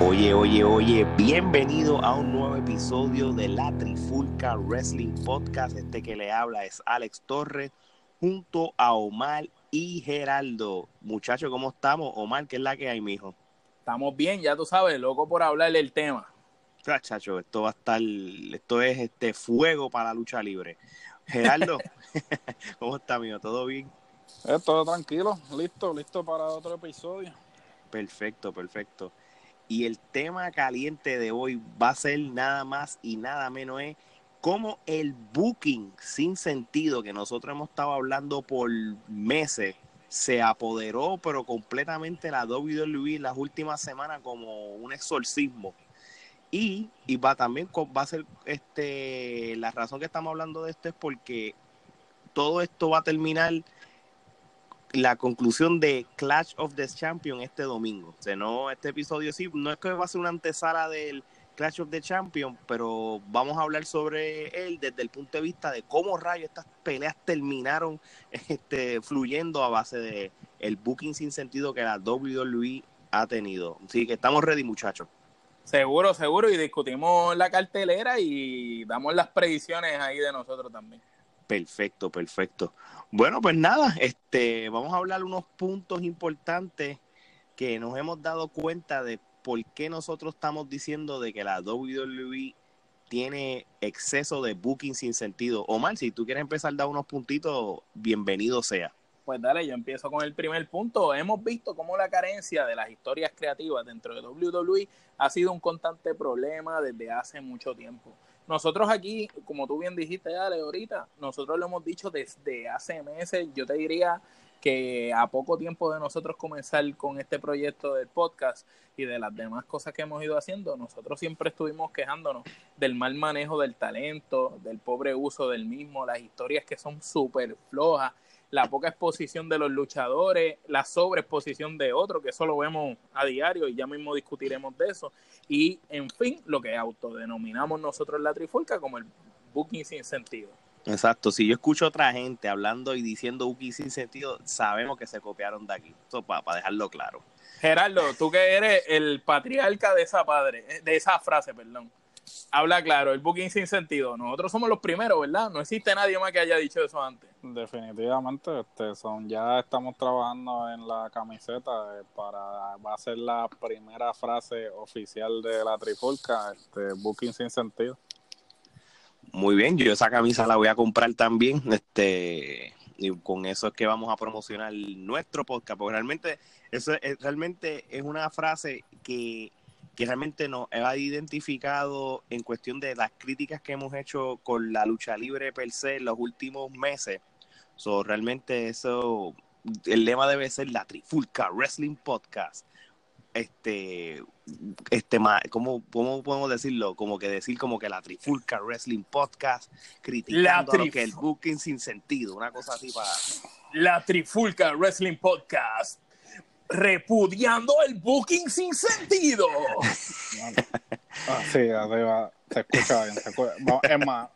Oye, oye, oye, bienvenido a un nuevo episodio de la Trifulca Wrestling Podcast. Este que le habla es Alex Torres junto a Omar y Geraldo. Muchachos, ¿cómo estamos? Omar, ¿qué es la que hay, mijo? Estamos bien, ya tú sabes, loco por hablarle el tema. Muchachos, esto va a estar, esto es este fuego para la lucha libre. Geraldo, ¿cómo está, mijo? ¿Todo bien? Eh, todo tranquilo, listo, listo para otro episodio. Perfecto, perfecto. Y el tema caliente de hoy va a ser nada más y nada menos es cómo el booking sin sentido que nosotros hemos estado hablando por meses se apoderó pero completamente la WWE las últimas semanas como un exorcismo. Y, y va también va a ser este la razón que estamos hablando de esto es porque todo esto va a terminar la conclusión de Clash of the Champions este domingo. O sea, no, este episodio sí, no es que va a ser una antesala del Clash of the Champions, pero vamos a hablar sobre él desde el punto de vista de cómo rayos estas peleas terminaron este, fluyendo a base de el booking sin sentido que la WWE ha tenido. Así que estamos ready, muchachos. Seguro, seguro, y discutimos la cartelera y damos las predicciones ahí de nosotros también. Perfecto, perfecto. Bueno, pues nada, este, vamos a hablar unos puntos importantes que nos hemos dado cuenta de por qué nosotros estamos diciendo de que la WWE tiene exceso de booking sin sentido. Omar, si tú quieres empezar a dar unos puntitos, bienvenido sea. Pues dale, yo empiezo con el primer punto. Hemos visto cómo la carencia de las historias creativas dentro de WWE ha sido un constante problema desde hace mucho tiempo. Nosotros aquí, como tú bien dijiste, Ale, ahorita, nosotros lo hemos dicho desde hace meses, yo te diría que a poco tiempo de nosotros comenzar con este proyecto del podcast y de las demás cosas que hemos ido haciendo, nosotros siempre estuvimos quejándonos del mal manejo del talento, del pobre uso del mismo, las historias que son súper flojas, la poca exposición de los luchadores, la sobreexposición de otros, que eso lo vemos a diario y ya mismo discutiremos de eso. Y, en fin, lo que autodenominamos nosotros la trifulca como el booking sin sentido. Exacto, si yo escucho a otra gente hablando y diciendo booking sin sentido, sabemos que se copiaron de aquí. Eso para dejarlo claro. Gerardo, tú que eres el patriarca de esa padre, de esa frase, perdón habla claro, el booking sin sentido. Nosotros somos los primeros, ¿verdad? No existe nadie más que haya dicho eso antes. Definitivamente, este, son, ya estamos trabajando en la camiseta eh, para, va a ser la primera frase oficial de la trifulca, este, booking sin sentido. Muy bien, yo esa camisa la voy a comprar también, este, y con eso es que vamos a promocionar nuestro podcast, porque realmente, eso es, realmente es una frase que que realmente nos ha identificado en cuestión de las críticas que hemos hecho con la lucha libre per se en los últimos meses. So, realmente eso, el lema debe ser la Trifulca Wrestling Podcast. Este, este, ¿cómo, ¿cómo podemos decirlo? Como que decir como que la Trifulca Wrestling Podcast, criticando lo que el booking sin sentido, una cosa así para... La Trifulca Wrestling Podcast, repudiando el booking sin sentido. Ah, sí, arriba se escucha bien. Es más,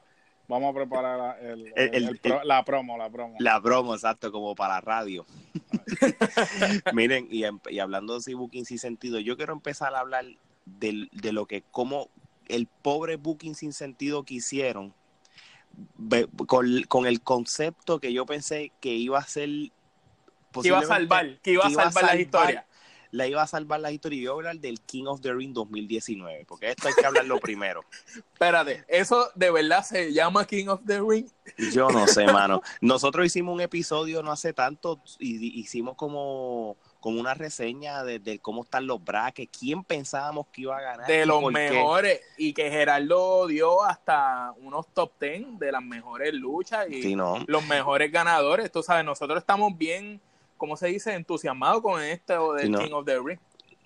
vamos a preparar la promo, la promo. La promo, exacto, como para radio. Miren, y, y, hablando de booking sin sentido, yo quiero empezar a hablar de, de lo que, como el pobre booking sin sentido que hicieron, con, con el concepto que yo pensé que iba a ser que iba a salvar, que iba a salvar, la historia. La iba a salvar la historia y yo hablar del King of the Ring 2019, porque esto hay que hablarlo primero. Espérate, ¿eso de verdad se llama King of the Ring? Yo no sé, mano. Nosotros hicimos un episodio no hace tanto y hicimos como como una reseña de, cómo están los brackets, quién pensábamos que iba a ganar. De los mejores, y que Gerardo dio hasta unos top 10 de las mejores luchas y los mejores ganadores. Tú sabes, nosotros estamos bien ¿cómo se dice? Entusiasmado con este o del King of the Ring.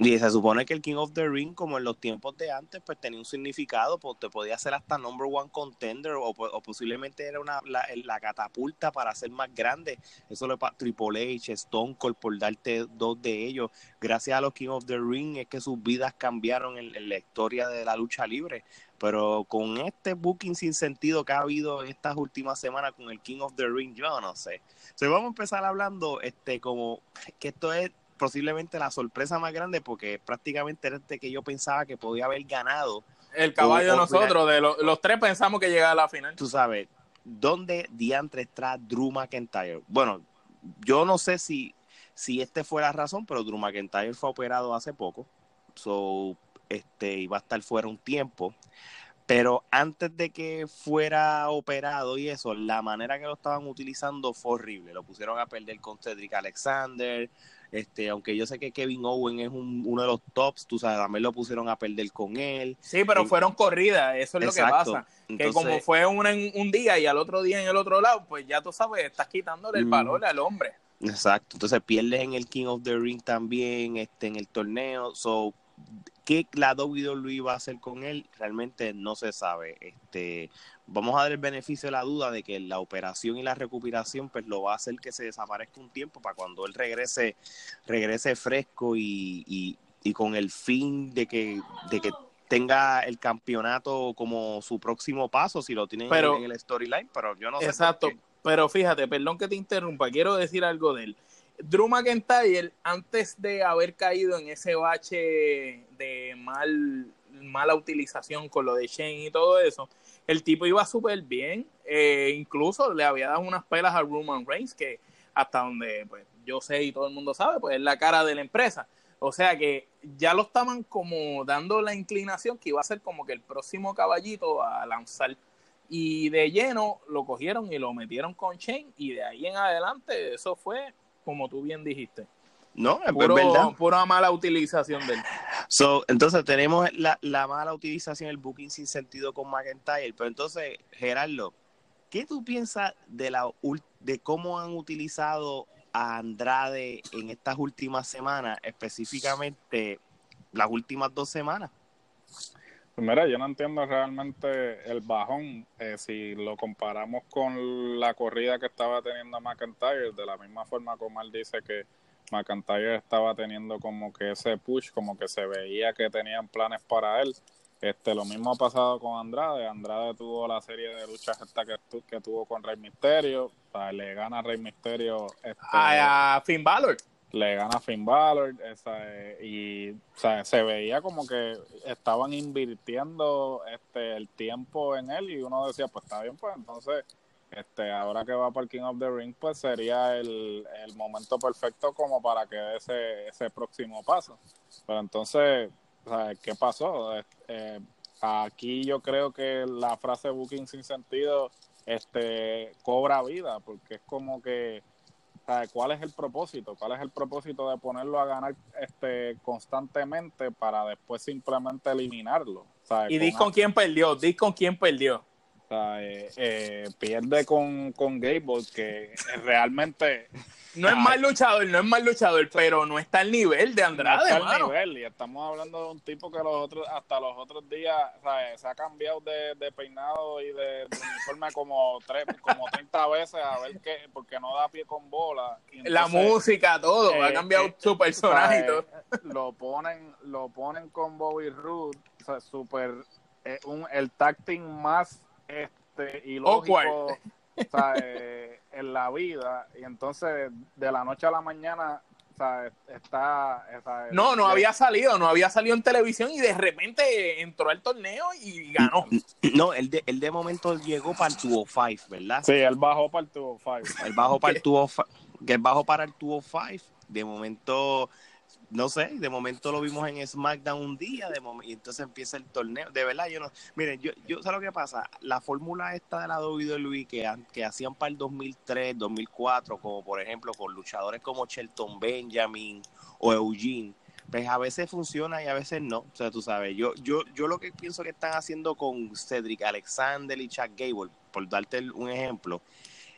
Y se supone que el King of the Ring, como en los tiempos de antes, pues tenía un significado, pues te podía ser hasta number one contender o, posiblemente era una, la, catapulta para ser más grande. Eso pasa Triple H, Stone Cold, por darte dos de ellos. Gracias a los King of the Ring es que sus vidas cambiaron en, la historia de la lucha libre. Pero con este booking sin sentido que ha habido estas últimas semanas con el King of the Ring, yo no sé. O vamos a empezar hablando este como que esto es posiblemente la sorpresa más grande porque prácticamente era este que yo pensaba que podía haber ganado. El caballo de nosotros, de los tres pensamos que llegaba a la final. Tú sabes, ¿dónde diantre está Drew McIntyre? Bueno, yo no sé si, si este fue la razón, pero Drew McIntyre fue operado hace poco. So, este, iba a estar fuera un tiempo. Pero antes de que fuera operado y eso, la manera que lo estaban utilizando fue horrible. Lo pusieron a perder con Cedric Alexander, este, aunque yo sé que Kevin Owen es uno de los tops, tú sabes, también lo pusieron a perder con él. Sí, pero fueron corridas, eso es lo que pasa. que como fue en un día y al otro día en el otro lado, pues ya tú sabes, estás quitándole el valor al hombre. Exacto, entonces pierdes en el King of the Ring también, este, en el torneo, so ¿Qué la WWE va a hacer con él? Realmente no se sabe. Este, vamos a dar el beneficio de la duda de que la operación y la recuperación pues lo va a hacer que se desaparezca un tiempo para cuando él regrese, regrese fresco y, con el fin de que, de que tenga el campeonato como su próximo paso, si lo tienen en el storyline, pero yo no sé. Exacto, pero fíjate, perdón que te interrumpa, quiero decir algo de él. Drew McIntyre, antes de haber caído en ese bache de mal, mala utilización con lo de Shane y todo eso, el tipo iba súper bien. Eh, incluso le había dado unas pelas a Roman Reigns, que hasta donde pues, yo sé y todo el mundo sabe, pues es la cara de la empresa. O sea que ya lo estaban como dando la inclinación que iba a ser como que el próximo caballito a lanzar. Y de lleno lo cogieron y lo metieron con Shane y de ahí en adelante eso fue como tú bien dijiste. No, es verdad. Pura mala utilización del. So, entonces tenemos la, mala utilización del booking sin sentido con McIntyre. Pero entonces, Gerardo, ¿qué tú piensas de, la, de cómo han utilizado a Andrade en estas últimas semanas, específicamente las últimas dos semanas? Pues mira, yo no entiendo realmente el bajón eh, si lo comparamos con la corrida que estaba teniendo McIntyre, de la misma forma como él dice que McIntyre estaba teniendo como que ese push, como que se veía que tenían planes para él. Este, lo mismo ha pasado con Andrade. Andrade tuvo la serie de luchas esta que, que tuvo con Rey Misterio. Le gana a Rey Misterio. Este, a Finn Balor le gana Finn Balor eh, y se veía como que estaban invirtiendo este el tiempo en él y uno decía pues está bien pues entonces este ahora que va para el King of the Ring pues sería el, momento perfecto como para que dé ese, ese próximo paso pero entonces ¿qué pasó? Eh, aquí yo creo que la frase booking sin sentido este cobra vida porque es como que ¿Cuál es el propósito? ¿Cuál es el propósito de ponerlo a ganar este constantemente para después simplemente eliminarlo? Y di con quién perdió, di con quién perdió. Eh, eh, pierde con, con Gable, que realmente no es mal luchador, no es mal luchador, pero no está al nivel de Andrade. No está al nivel, y estamos hablando de un tipo que los otros, hasta los otros días se ha cambiado de, peinado y de, uniforme como tres, como 30 veces a ver qué, porque no da pie con bola. la música, todo, ha eh, cambiado eh, su personaje y todo. Lo ponen, lo ponen con Bobby Roode, o sea, super, eh, un, el tacting más este ilógico. O sea, en la vida y entonces de la noche a la mañana está... no, no había salido, no había salido en televisión y de repente entró al torneo y ganó. No, él de, él de momento llegó para el 205, ¿verdad? Sí, él bajó para el 205. Él bajó para el 205, que él bajó para el 205, de momento no sé, de momento lo vimos en SmackDown un día, de y entonces empieza el torneo. De verdad, yo no. Miren, yo, yo sé lo que pasa. La fórmula esta de la WWE que, que hacían para el 2003, 2004, como por ejemplo con luchadores como Shelton Benjamin o Eugene, pues a veces funciona y a veces no. O sea, tú sabes, yo, yo, yo lo que pienso que están haciendo con Cedric Alexander y Chuck Gable, por darte un ejemplo,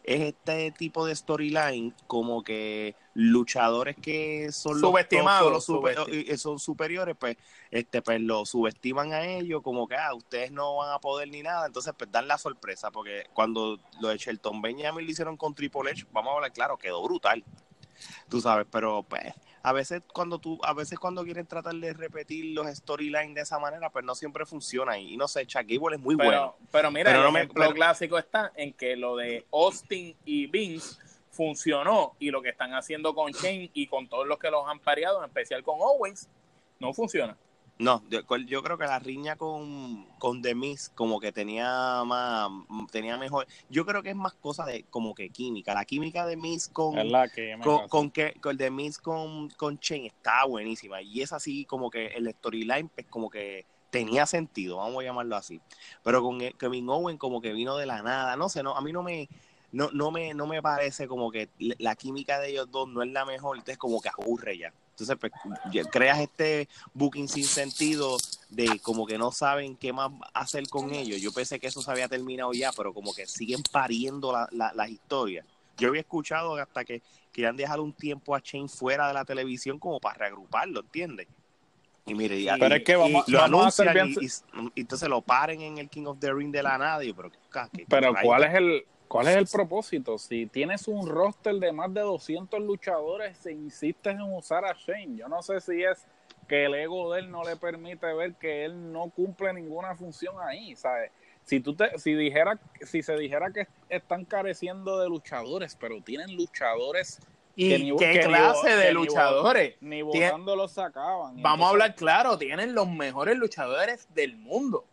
es este tipo de storyline como que luchadores que son Subestimados, los super- son superiores pues este pues lo subestiman a ellos como que ah ustedes no van a poder ni nada entonces pues dan la sorpresa porque cuando lo de Shelton Benjamin lo hicieron con Triple H vamos a hablar claro quedó brutal tú sabes pero pues a veces cuando tú a veces cuando quieren tratar de repetir los storylines de esa manera pues no siempre funciona y, y no sé Chuck Gable es muy pero, bueno pero mira, Pero el no ejemplo clásico está en que lo de Austin y Vince funcionó y lo que están haciendo con Shane y con todos los que los han pareado, en especial con Owens, no funciona. No, yo, creo que la riña con, con The Miz como que tenía más, tenía mejor, yo creo que es más cosa de como que química, la química de Miz con, que con, con que con el de Miz con, con Shane está buenísima y es así como que el storyline pues como que tenía sentido, vamos a llamarlo así, pero con el- Kevin Owen como que vino de la nada, no sé, no, a mí no me, no, no me, no me parece como que la química de ellos dos no es la mejor, entonces como que aburre ya. Entonces, pues, creas este booking sin sentido de como que no saben qué más hacer con ellos. Yo pensé que eso se había terminado ya, pero como que siguen pariendo la- la- las historias. Yo había escuchado hasta que querían dejar un tiempo a Shane fuera de la televisión como para reagruparlo, ¿entiendes? Y mire, y, Pero y- es que vamos, y lo vamos a hacer anuncian bien. y, entonces lo paren en el King of the Ring de la yo, pero, ¿qué- qué Pero? ¿cuál es el cuál es el propósito? Si tienes un roster de más de 200 luchadores, se insistes en usar a Shane. Yo no sé si es que el ego de él no le permite ver que él no cumple ninguna función ahí, ¿sabes? Si tú te, si dijera, si se dijera que están careciendo de luchadores, pero tienen luchadores ¿Y Que ni- qué que ni clase de que ni luchadores? ni votando los sacaban. Vamos a hablar claro, tienen los mejores luchadores del mundo.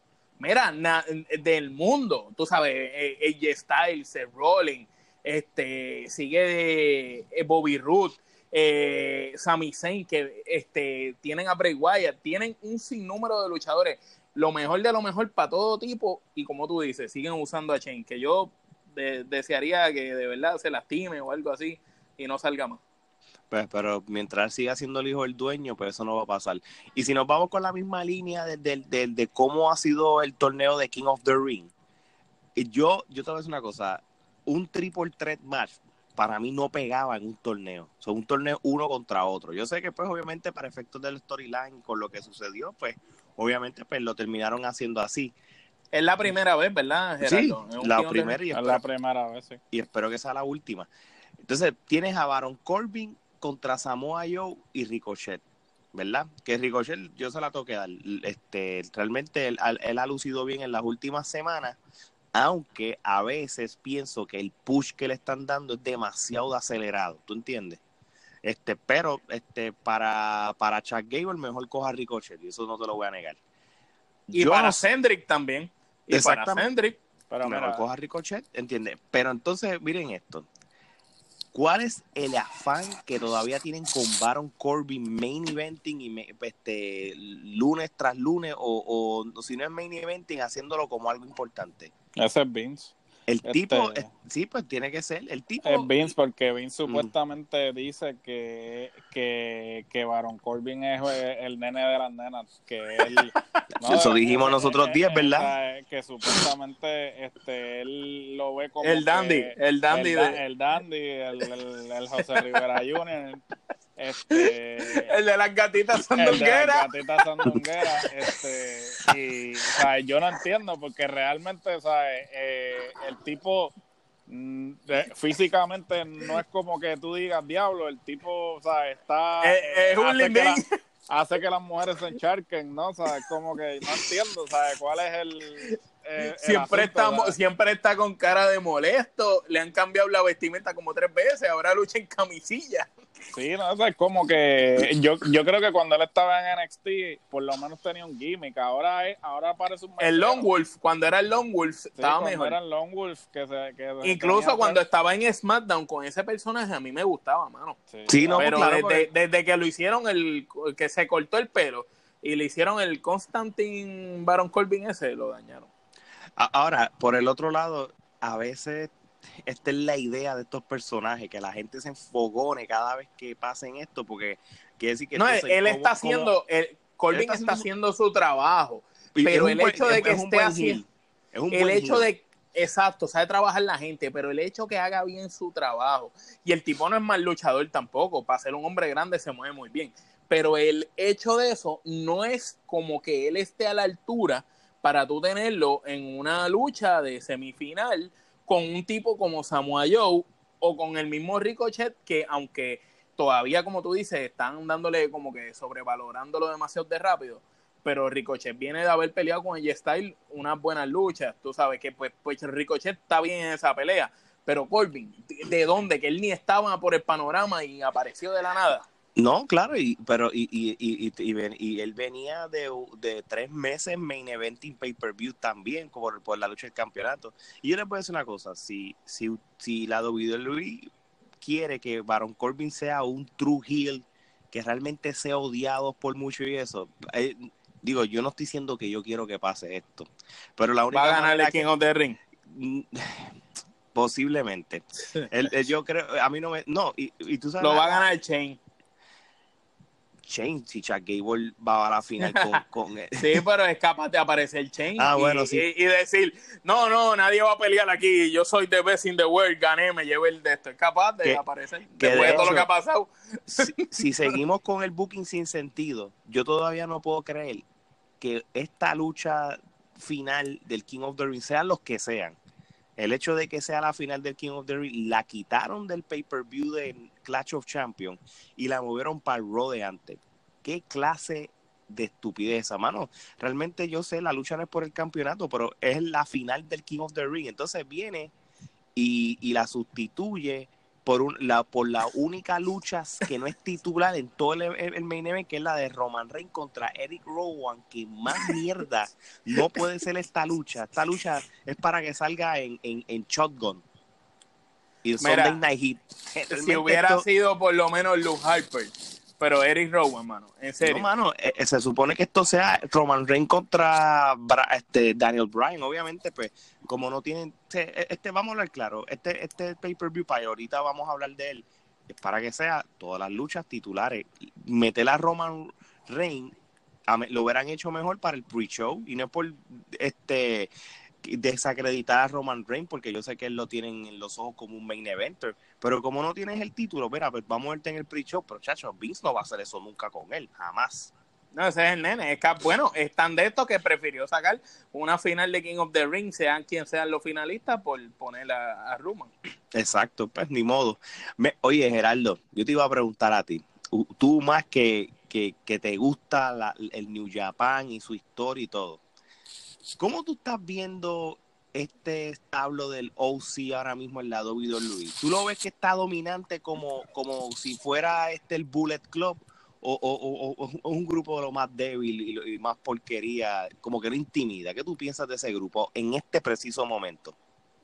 Mira, na- del mundo. Tú sabes, AJ Styles, Seth Rollins, este, sigue de, eh, Bobby Roode, eh, Sami Zayn, que este, tienen a Bray Wyatt, tienen un sinnúmero de luchadores. Lo mejor de lo mejor para todo tipo. Y como tú dices, siguen usando a Shane, que yo de- desearía que de verdad se lastime o algo así y no salga más. Pues, pero mientras siga siendo el hijo del dueño, pues eso no va a pasar. Y si nos vamos con la misma línea de, de- de- de cómo ha sido el torneo de King of the Ring, y yo, yo te voy a decir una cosa, un triple threat match para mí no pegaba en un torneo. Son un torneo uno contra otro. Yo sé que pues obviamente para efectos del storyline con lo que sucedió, pues obviamente pues lo terminaron haciendo así. Es la primera vez, ¿verdad, Sí, Gerardo? Es un la primera y Es espero, la primera vez, sí. y espero que sea la última. Entonces, tienes a Baron Corbin contra Samoa Joe y Ricochet, ¿verdad? Que Ricochet yo se la toqué dar. Este, realmente él, él ha lucido bien en las últimas semanas, aunque a veces pienso que el push que le están dando es demasiado acelerado, ¿tú entiendes? Este, pero este, para, para Chuck Gable mejor coja Ricochet, y eso no te lo voy a negar. Y Yo para no Cendrick también. Y para. Cendrick. Pero Mejor mira, coja Ricochet, ¿entiendes? Pero entonces, miren esto. ¿Cuál es el afán que todavía tienen con Baron Corbin main eventing y este, lunes tras lunes o, o si no es main eventing haciéndolo como algo importante? ese es Vince. El Este- tipo, es- sí, pues tiene que ser. El tipo, Es Vince porque Mm. Vince supuestamente dice que, que, que Baron Corbin es eh, el nene de las nenas, que él... Eso dijimos nosotros eh, 10, eh, ¿verdad? eh, Que supuestamente este, él lo ve como... El que- dandy, el dandy el, de- el dandy, el, el- el José Rivera Jr., este... El de las gatitas El de la sandungueras. gatita sandunguera, este, y, o sea, yo no entiendo porque realmente, o sea, eh, el tipo mm, físicamente no es como que tú digas diablo, el tipo, o sea, está Es- es un hace que, la- hace que las mujeres se encharquen, ¿no? O sea, es como que no entiendo, ¿sabes? ¿Cuál es el, eh, el Siempre, asunto, está, siempre está con cara de molesto. Le han cambiado la vestimenta como tres veces. Ahora lucha en camisilla. Sí, no, o sea, es como que yo, yo creo que cuando él estaba en NXT, por lo menos tenía un gimmick. Ahora, es- ahora parece un El. Long Wolf, cuando era el Long Wolf, Sí, estaba cuando mejor. era el Lone Wolf que se, que se Incluso cuando estaba en SmackDown con ese personaje, a mí me gustaba, mano. Sí, no, Pero claro, desde, porque- desde que lo hicieron, el que se cortó el pelo y le hicieron el Constantine Baron Corbin ese, lo dañaron. Ahora, por el otro lado, a veces esta es la idea de estos personajes, que la gente se enfogone cada vez que pasen esto, porque quiere decir que... No, entonces, él ¿cómo- está haciendo, el, Corbin está está haciendo haciendo su trabajo. pero el buen- hecho de que es esté heel, es El hecho heel. de Exacto, sabe trabajar la gente, pero el hecho que haga bien su trabajo, y el tipo no es mal luchador tampoco, para ser un hombre grande se mueve muy bien, pero el hecho de eso no es como que él esté a la altura para tú tenerlo en una lucha de semifinal con un tipo como Samoa Joe o con el mismo Ricochet que aunque todavía como tú dices están dándole como que sobrevalorándolo demasiado de rápido pero Ricochet viene de haber peleado con el Style unas buenas luchas tú sabes que pues, pues Ricochet está bien en esa pelea pero Corbin ¿de dónde? que él ni estaba por el panorama y apareció de la nada no, claro, y, pero y, y, y, y, él venía de, de, tres meses main eventing pay-per-view también por, por la lucha del campeonato. Y yo les voy a decir una cosa, si, si, si la WWE quiere que Baron Corbin sea un true heel, que realmente sea odiado por mucho y eso, eh, digo, yo no estoy diciendo que yo quiero que pase esto, pero la única ¿Va a ganar el King of the Ring? Posiblemente. yo creo, a mí no me... No, y, y tú sabes... Lo va a ganar el Chain. Chain, si Chad Gable va a la final con, con él. Sí, pero es capaz de aparecer Chain ah, y, bueno, sí. y, decir, no, no, nadie va a pelear aquí, yo soy the best in the world, gané, me llevo el de esto. Es capaz de aparecer después de, todo lo que ha pasado. Si, si seguimos con el booking sin sentido, yo todavía no puedo creer que esta lucha final del King of the Ring, sean los que sean, el hecho de que sea la final del King of the Ring, la quitaron del pay-per-view de Clash of Champions y la movieron para el Raw. ¿Qué clase de estupidez, mano? Realmente yo sé, la lucha no es por el campeonato, pero es la final del King of the Ring. Entonces viene y la sustituye por, un, la, por la única lucha que no es titular en todo el, el, main event, que es la de Roman Reigns contra Eric Rowan, que más mierda no puede ser esta lucha. Esta lucha es para que salga en, en, en Shotgun. Y Sunday Night Heat. Si hubiera sido por lo menos Luke Harper, pero Eric Rowan, mano, en serio. No, mano, eh, eh, se supone que esto sea Roman Reigns contra este Daniel Bryan, obviamente, pues, como no tienen, este, este vamos a hablar claro, este, este pay-per-view, para ahorita vamos a hablar de él, es para que sea todas las luchas titulares. Meter a Roman Reigns, lo hubieran hecho mejor para el pre-show, y no es por este desacreditar a Roman Reigns porque yo sé que él lo tiene en los ojos como un main eventer, pero como no tienes el título, mira, pues vamos a verte en el pre-show, pero chacho, Vince no va a hacer eso nunca con él, jamás. No, ese es el nene, es que, bueno, es tan de esto que prefirió sacar una final de King of the Ring, sean quien sean los finalistas, por poner a, Roman. Exacto, pues ni modo. oye, Gerardo, yo te iba a preguntar a ti, tú más que, que, que te gusta el New Japan y su historia y todo, ¿Cómo tú estás viendo este establo del OC ahora mismo en la WWE? ¿Tú lo ves que está dominante como, como si fuera este el Bullet Club? O, o, un grupo de lo más débil y, más porquería, como que no intimida. ¿Qué tú piensas de ese grupo en este preciso momento?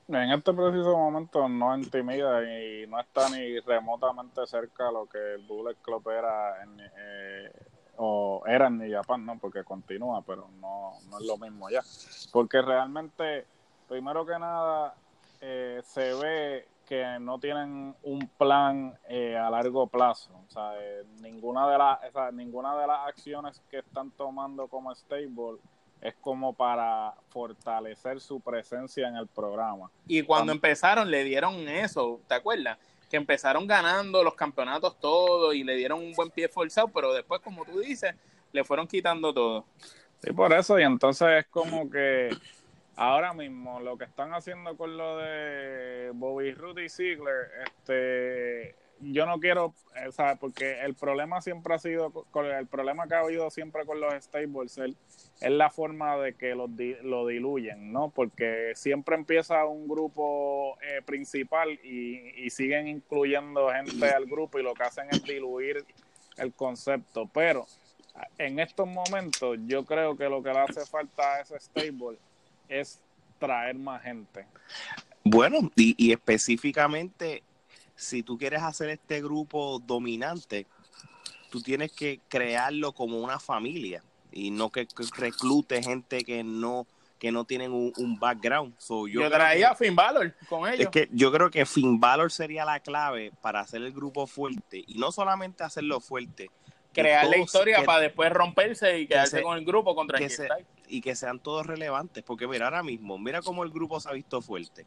En este preciso momento no intimida y no está ni remotamente cerca de lo que el Bullet Club era en, eh, o era en Japan, no, porque continúa, pero no, no es lo mismo ya. Porque realmente, primero que nada, eh, se ve que no tienen un plan eh, a largo plazo. O sea, eh, ninguna, de las, ninguna de las acciones que están tomando como stable es como para fortalecer su presencia en el programa. Y cuando empezaron le dieron eso, ¿te acuerdas? que empezaron ganando los campeonatos todos y le dieron un buen pie forzado, pero después, como tú dices, le fueron quitando todo. Sí, por eso, y entonces es como que ahora mismo lo que están haciendo con lo de Bobby Rudy Ziegler, este yo no quiero, eh, ¿sabes? Porque el problema siempre ha sido, el problema que ha habido siempre con los stables es la forma de que lo, lo diluyen, ¿no? Porque siempre empieza un grupo eh, principal y, y, siguen incluyendo gente al grupo y lo que hacen es diluir el concepto. Pero en estos momentos yo creo que lo que le hace falta a ese stable es traer más gente. Bueno, y, y específicamente si tú quieres hacer este grupo dominante, tú tienes que crearlo como una familia y no que, reclute gente que no que no tienen un, background. yo, traía a Finn Balor con ellos. Es que yo creo que Finn Balor sería la clave para hacer el grupo fuerte y no solamente hacerlo fuerte, crear la historia que- para después romperse y quedarse se- con el grupo contra que AJ se- y que sean todos relevantes, porque mira, ahora mismo, mira cómo el grupo se ha visto fuerte.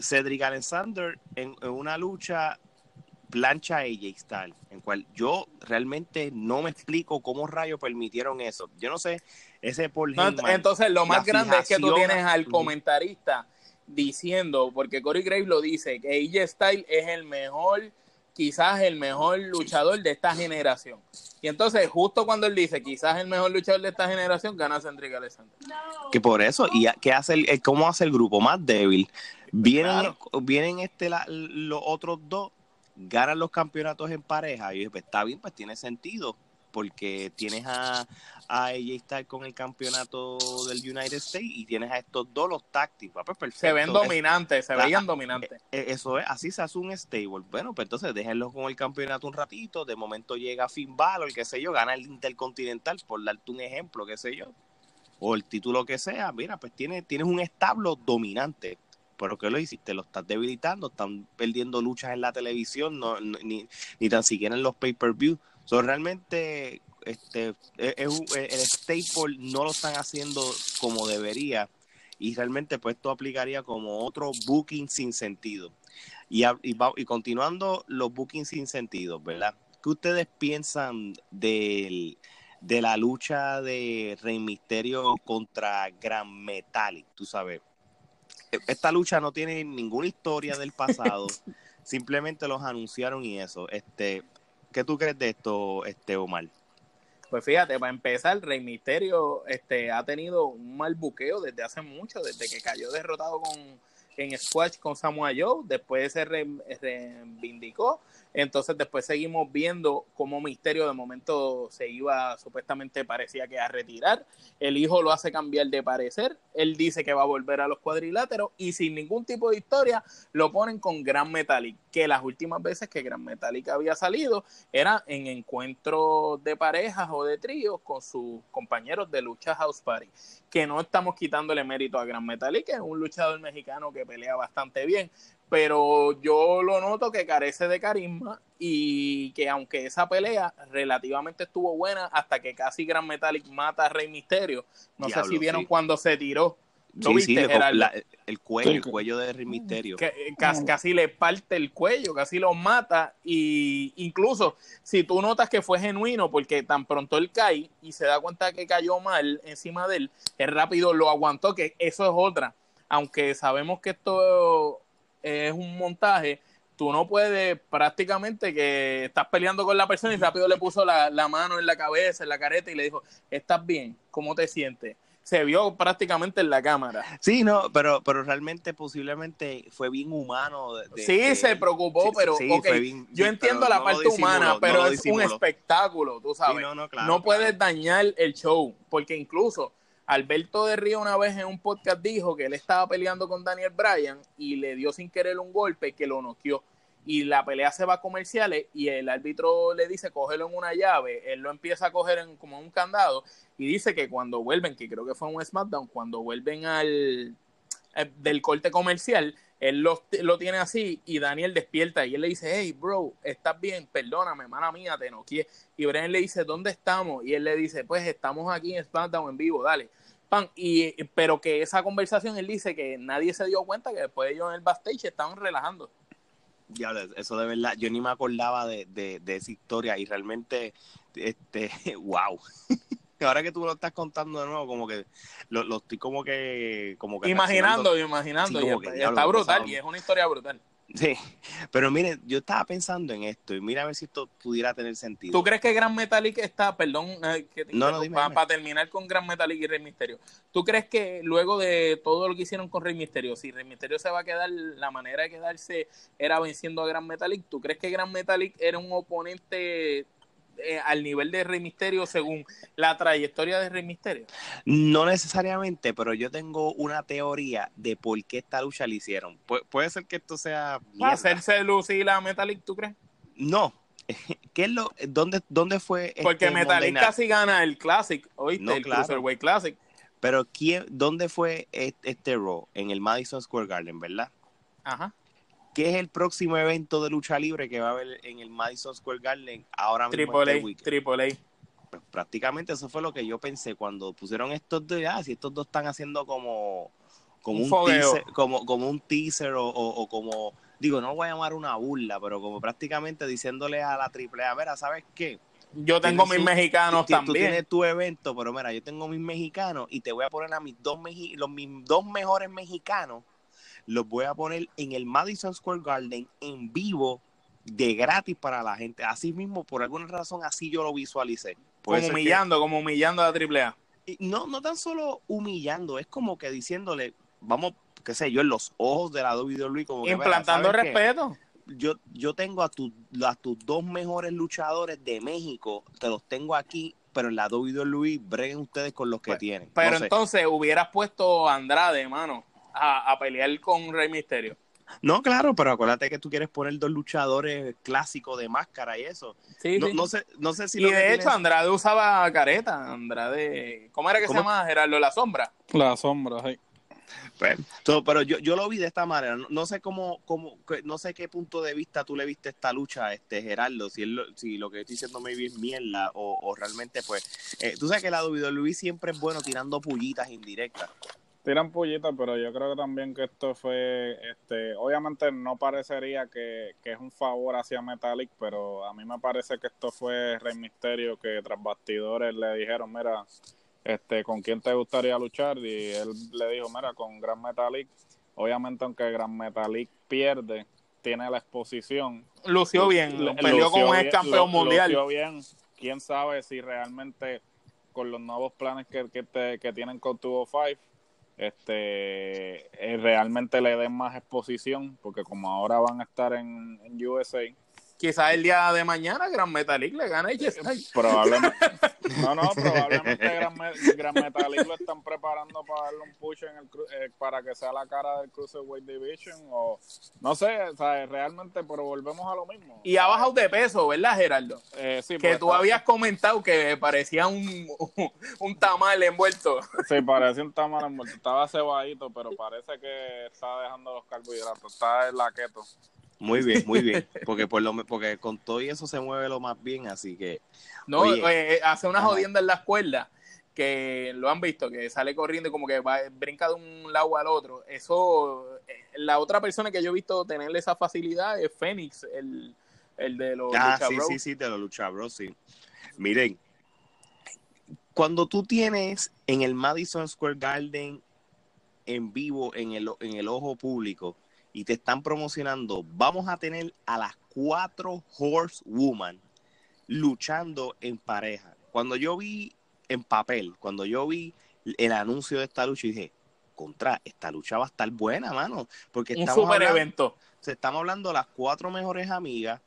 Cedric Alexander en, en una lucha plancha a AJ Styles, en cual yo realmente no me explico cómo rayos permitieron eso. Yo no sé, ese Paul No, entonces, lo más grande es que tú tienes al comentarista diciendo, porque Corey Graves lo dice, que AJ Styles es el mejor, quizás el mejor luchador de esta generación. Y entonces, justo cuando él dice, quizás el mejor luchador de esta generación, gana Cedric Alexander. que por eso, y ¿qué hace el, el- cómo hace el grupo más débil? Vienen, Claro. vienen este la- los otros dos, ganan los campeonatos en pareja, y yo dije, pues está bien, pues tiene sentido, porque tienes a, a AJ Styles con el campeonato del United States y tienes a estos dos los tácticos, pues perfecto. Se ven Es- dominantes, se la- veían dominantes. eh, Eso es, así se hace un stable. Bueno, pues entonces déjenlo con el campeonato un ratito. De momento llega Finn Balor, qué sé yo, gana el Intercontinental, por darte un ejemplo, qué sé yo. O el título que sea. Mira, pues tiene, tienes un establo dominante. Pero ¿qué lo hiciste? Lo estás debilitando, están perdiendo luchas en la televisión, no, no- ni, ni tan siquiera en los pay-per-view. So, realmente este, es- es un- el staple no lo están haciendo como debería y realmente pues esto aplicaría como otro booking sin sentido. Y, y, continuando los bookings sin sentido, ¿verdad? ¿Qué ustedes piensan del, de la lucha de Rey Misterio contra Gran Metallic? Tú sabes, esta lucha no tiene ninguna historia del pasado, simplemente los anunciaron y eso. Este, ¿Qué tú crees de esto, este Omar? Pues fíjate, para empezar, Rey Misterio este, ha tenido un mal buqueo desde hace mucho, desde que cayó derrotado con, en Squash con Samoa Joe, después se re- reivindicó, entonces después seguimos viendo cómo Misterio de momento se iba, supuestamente parecía que a retirar, el hijo lo hace cambiar de parecer, él dice que va a volver a los cuadriláteros y sin ningún tipo de historia lo ponen con Gran Metallic, que las últimas veces que Gran Metallic había salido era en encuentros de parejas o de tríos con sus compañeros de lucha House Party. Que no estamos quitándole mérito a Gran Metalik, que es un luchador mexicano que pelea bastante bien, pero yo lo noto que carece de carisma y que aunque esa pelea relativamente estuvo buena hasta que casi Gran Metallic mata a Rey Misterio, no sé si vieron sí. cuando se tiró. ¿Lo Sí, viste, sí, le- la- el cuello, el cuello de Rey Misterio. que eh, casi, casi le parte el cuello, casi lo mata y incluso si tú notas que fue genuino porque tan pronto él cae y se da cuenta que cayó mal encima de él, él rápido lo aguantó, que eso es otra. Aunque sabemos que esto es un montaje, tú no puedes prácticamente que estás peleando con la persona y rápido le puso la, la mano en la cabeza, en la careta y le dijo, ¿estás bien? ¿Cómo te sientes? Se vio prácticamente en la cámara. Sí, no, pero, pero realmente posiblemente fue bien humano. de- de- Sí, de- se preocupó, sí, pero sí, ok, fue bien- yo sí, entiendo pero la no parte humana, pero es un espectáculo, tú sabes. No, no, claro, no puedes claro. dañar el show, porque incluso Alberto de Río una vez en un podcast dijo que él estaba peleando con Daniel Bryan y le dio sin querer un golpe que lo noqueó. Y la pelea se va a comerciales y el árbitro le dice cógelo en una llave, él lo empieza a coger en, como un candado y dice que cuando vuelven, que creo que fue un SmackDown, cuando vuelven al eh, del corte comercial, él lo, lo tiene así y Daniel despierta y él le dice, hey bro, ¿estás bien? Perdóname, mala mía, te noqué. Y Brian le dice, ¿dónde estamos? Y él le dice, pues estamos aquí en SmackDown en vivo, dale. Pan. Y, pero que esa conversación él dice que nadie se dio cuenta que después ellos en el backstage estaban relajando. Diablo, eso de verdad, yo ni me acordaba de, de, de esa historia y realmente, este, wow. Ahora que tú lo estás contando de nuevo, como que lo, lo estoy como que, como que Imaginando, imaginando. Sí, y está diablo, brutal pasado. y es una historia brutal. Sí, pero miren, yo estaba pensando en esto y mira a ver si esto pudiera tener sentido. ¿Tú crees que Gran Metallic está, perdón, eh, que te No, no, interrumpa, dime, para, dime. terminar con Gran Metallic y Rey Misterio? ¿Tú crees que luego de todo lo que hicieron con Rey Misterio, si Rey Misterio se va a quedar, la manera de quedarse era venciendo a Gran Metallic, ¿tú crees que Gran Metallic era un oponente eh, al nivel de Rey Misterio según la trayectoria de Rey Misterio? No necesariamente, pero yo tengo una teoría de por qué esta lucha la hicieron. Pu- puede ser que esto sea ¿Para mierda. hacerse lucir a Metallic, tú crees? No. ¿Qué es lo, dónde, dónde fue Porque este Monday Metallic casi gana el Classic, ¿oíste? No, el claro. Cruiserweight Classic. Pero quién, ¿dónde fue este, este Raw? En el Madison Square Garden, ¿verdad? Ajá. ¿Qué es el próximo evento de lucha libre que va a haber en el Madison Square Garden ahora mismo? Triple este A, weekend? Triple A. Pues, prácticamente eso fue lo que yo pensé cuando pusieron estos dos, ah, si estos dos están haciendo como, como Un teaser, como, como un teaser o, o- o como, digo, no lo voy a llamar una burla, pero como prácticamente diciéndole a la AAA, mira, ¿sabes qué? Yo tengo mis su- mexicanos Tú- tú también. tienes tu evento, pero mira, yo tengo mis mexicanos y te voy a poner a mis dos, los, mis dos mejores mexicanos, los voy a poner en el Madison Square Garden en vivo de gratis para la gente. Así mismo, por alguna razón, así yo lo visualicé. Por como que- humillando, como humillando a Triple A. y no, no tan solo humillando, es como que diciéndole, vamos, qué sé yo, en los ojos de la WWE, como que, Implantando respeto. Yo, yo tengo a, tu- a tus dos mejores luchadores de México, te los tengo aquí, pero en la WWE breguen ustedes con los que Pues, tienen. Pero No sé. entonces hubieras puesto a Andrade, mano, a, a pelear con Rey Misterio. No, claro, pero acuérdate que tú quieres poner dos luchadores clásicos de máscara y eso. Sí, No, sí. no sé, no sé si y lo de tienes- hecho, Andrade usaba careta. Andrade. ¿Cómo era que ¿Cómo? se llama? Gerardo La Sombra. La sombra, sí. Pues, so, pero yo, yo lo vi de esta manera. No, no sé cómo, cómo, no sé qué punto de vista tú le viste esta lucha, este Gerardo, si, él lo- si lo que estoy diciendo maybe es mierda o, o realmente pues, eh, tú sabes que la WWE siempre es bueno tirando pullitas indirectas. Tiran pullitas, pero yo creo que también que esto fue, este, obviamente no parecería que, que es un favor hacia Metallic, pero a mí me parece que esto fue Rey Misterio que tras bastidores le dijeron, mira, este, ¿con quién te gustaría luchar? Y él le dijo, mira, con Gran Metalik. Obviamente, aunque Gran Metalik pierde, tiene la exposición. Lució bien. Lu- peleó lució un campeón mundial. lució bien. Quién sabe si realmente con los nuevos planes que, que, te- que tienen con 205 este eh, realmente le den más exposición porque como ahora van a estar en, en USA Quizás el día de mañana Gran Metalik le gane Styles. probablemente no no probablemente Gran, Gran Metalik lo están preparando para darle un push en el eh, para que sea la cara del Cruiserweight Division o no sé o sea, realmente pero volvemos a lo mismo Y ha bajado de peso, ¿verdad, Gerardo? Eh, sí, Que porque tú habías comentado que parecía un, un tamal envuelto. Sí, parece un tamal envuelto. Estaba cebadito, pero parece que está dejando los carbohidratos. Está en la keto. Muy bien, muy bien, porque por lo porque con todo y eso se mueve lo más bien, así que No, Oye. eh, hace una Ajá. jodienda en las cuerdas que lo han visto, que sale corriendo y como que va, brinca de un lado al otro. Eso, eh, la otra persona que yo he visto tener esa facilidad es Fénix, el, el de los Ah, Lucha sí, Bros. sí, sí, de los Lucha Bros, sí. Miren, cuando tú tienes en el Madison Square Garden en vivo, en el, en el ojo público, y te están promocionando, vamos a tener a las cuatro Horsewoman luchando en pareja. Cuando yo vi en papel, cuando yo vi el anuncio de esta lucha, dije, contra, esta lucha va a estar buena, mano, porque Un estamos super hablando- evento. se estamos hablando de las cuatro mejores amigas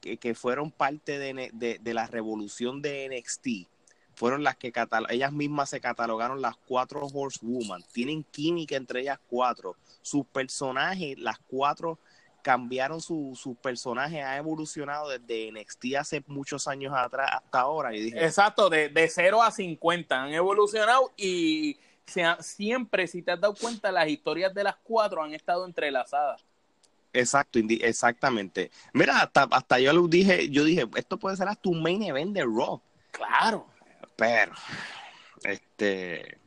que, que fueron parte de- de la revolución de NXT. Fueron las que ellas mismas se catalogaron las cuatro Horsewoman. Tienen química entre ellas cuatro. Sus personajes, las cuatro cambiaron su, su personaje, ha evolucionado desde NXT hace muchos años atrás hasta ahora. Y dije, Exacto, de, de 0 a 50 han evolucionado y se ha- siempre, si te has dado cuenta, las historias de las cuatro han estado entrelazadas. Exacto, exactamente. Mira, hasta, hasta yo lo dije, yo dije, esto puede ser hasta un main event de Raw. Claro. Pero, este,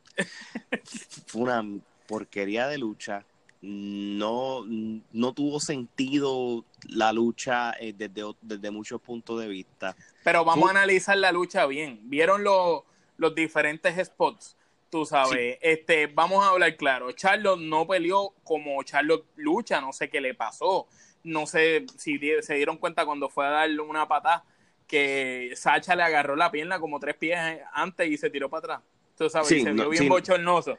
fue una porquería de lucha. No, no tuvo sentido la lucha eh, desde, desde muchos puntos de vista. Pero vamos a analizar la lucha bien. ¿Vieron los, los diferentes spots? Tú sabes, este, vamos a hablar claro. Charlotte no peleó como Charlotte lucha, no sé qué le pasó. No sé si se dieron cuenta cuando fue a darle una patada que Sacha le agarró la pierna como tres pies antes y se tiró para atrás. Tú sabes, Sí, y se no, vio bien sí. bochornoso.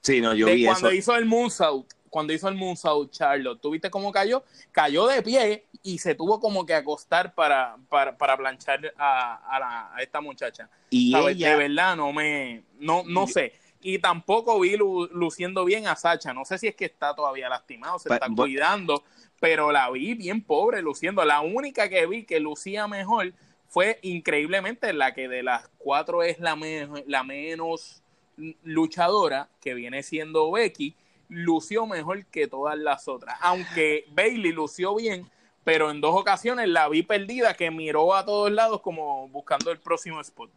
Sí, no, yo de vi cuando eso. hizo el moonsault, cuando hizo el moonsault Charlotte, ¿tú viste cómo cayó? Cayó de pie y se tuvo como que acostar para, para, para planchar a, a, la- a esta muchacha. Y ¿Sabes? ella, De verdad, no me, no, no Yo- sé. Y tampoco vi lu- luciendo bien a Sacha. No sé si es que está todavía lastimado, se Pa- está cuidando, pero la vi bien pobre luciendo. La única que vi que lucía mejor fue increíblemente la que de las cuatro es la, me- la menos luchadora, que viene siendo Becky. lució mejor que todas las otras. Aunque Bailey lució bien, pero en dos ocasiones la vi perdida, que miró a todos lados como buscando el próximo spot.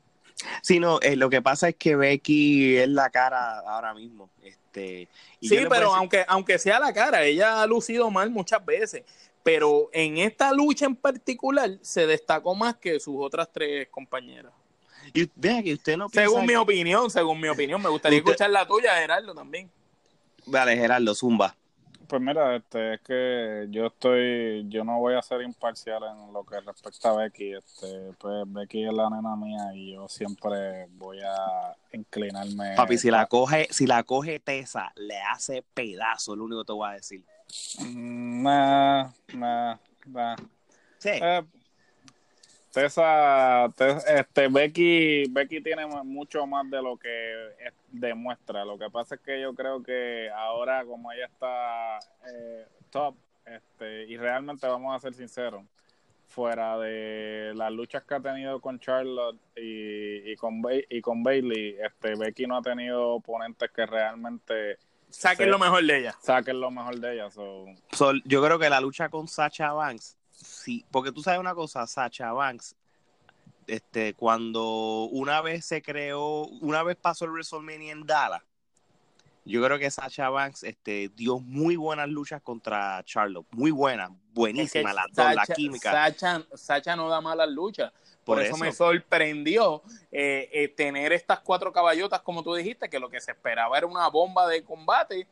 Sí, no, eh, lo que pasa es que Becky es la cara ahora mismo. Este, sí, pero aunque, aunque sea la cara, ella ha lucido mal muchas veces. Pero en esta lucha en particular se destacó más que sus otras tres compañeras. Y vea que usted no Según mi opinión, según mi opinión, me gustaría escuchar la tuya, Gerardo, también. Vale, Gerardo, zumba. Pues mira, este, es que yo estoy, yo no voy a ser imparcial en lo que respecta a Becky, este, pues Becky es la nena mía y yo siempre voy a inclinarme. Papi, si la coge, si la coge Tessa, le hace pedazo, lo único que te voy a decir. Nah, nah, nah. Sí. Eh, Tessa, este, Becky, Becky tiene mucho más de lo que demuestra. Lo que pasa es que yo creo que ahora, como ella está eh, top, este, y realmente vamos a ser sinceros, fuera de las luchas que ha tenido con Charlotte y, con, y con Bailey, este, Becky no ha tenido oponentes que realmente saquen lo mejor de ella. Saquen lo mejor de ella. yo creo que la lucha con Sacha Banks sí, porque tú sabes una cosa, Sacha Banks, este, cuando una vez se creó, una vez pasó el WrestleMania en Dallas, yo creo que Sacha Banks este, dio muy buenas luchas contra Charlotte, muy buenas, buenísimas las dos, la química. Sacha, Sacha no da malas luchas. Por, eso, me sorprendió eh, eh, tener estas cuatro caballotas, como tú dijiste, que lo que se esperaba era una bomba de combate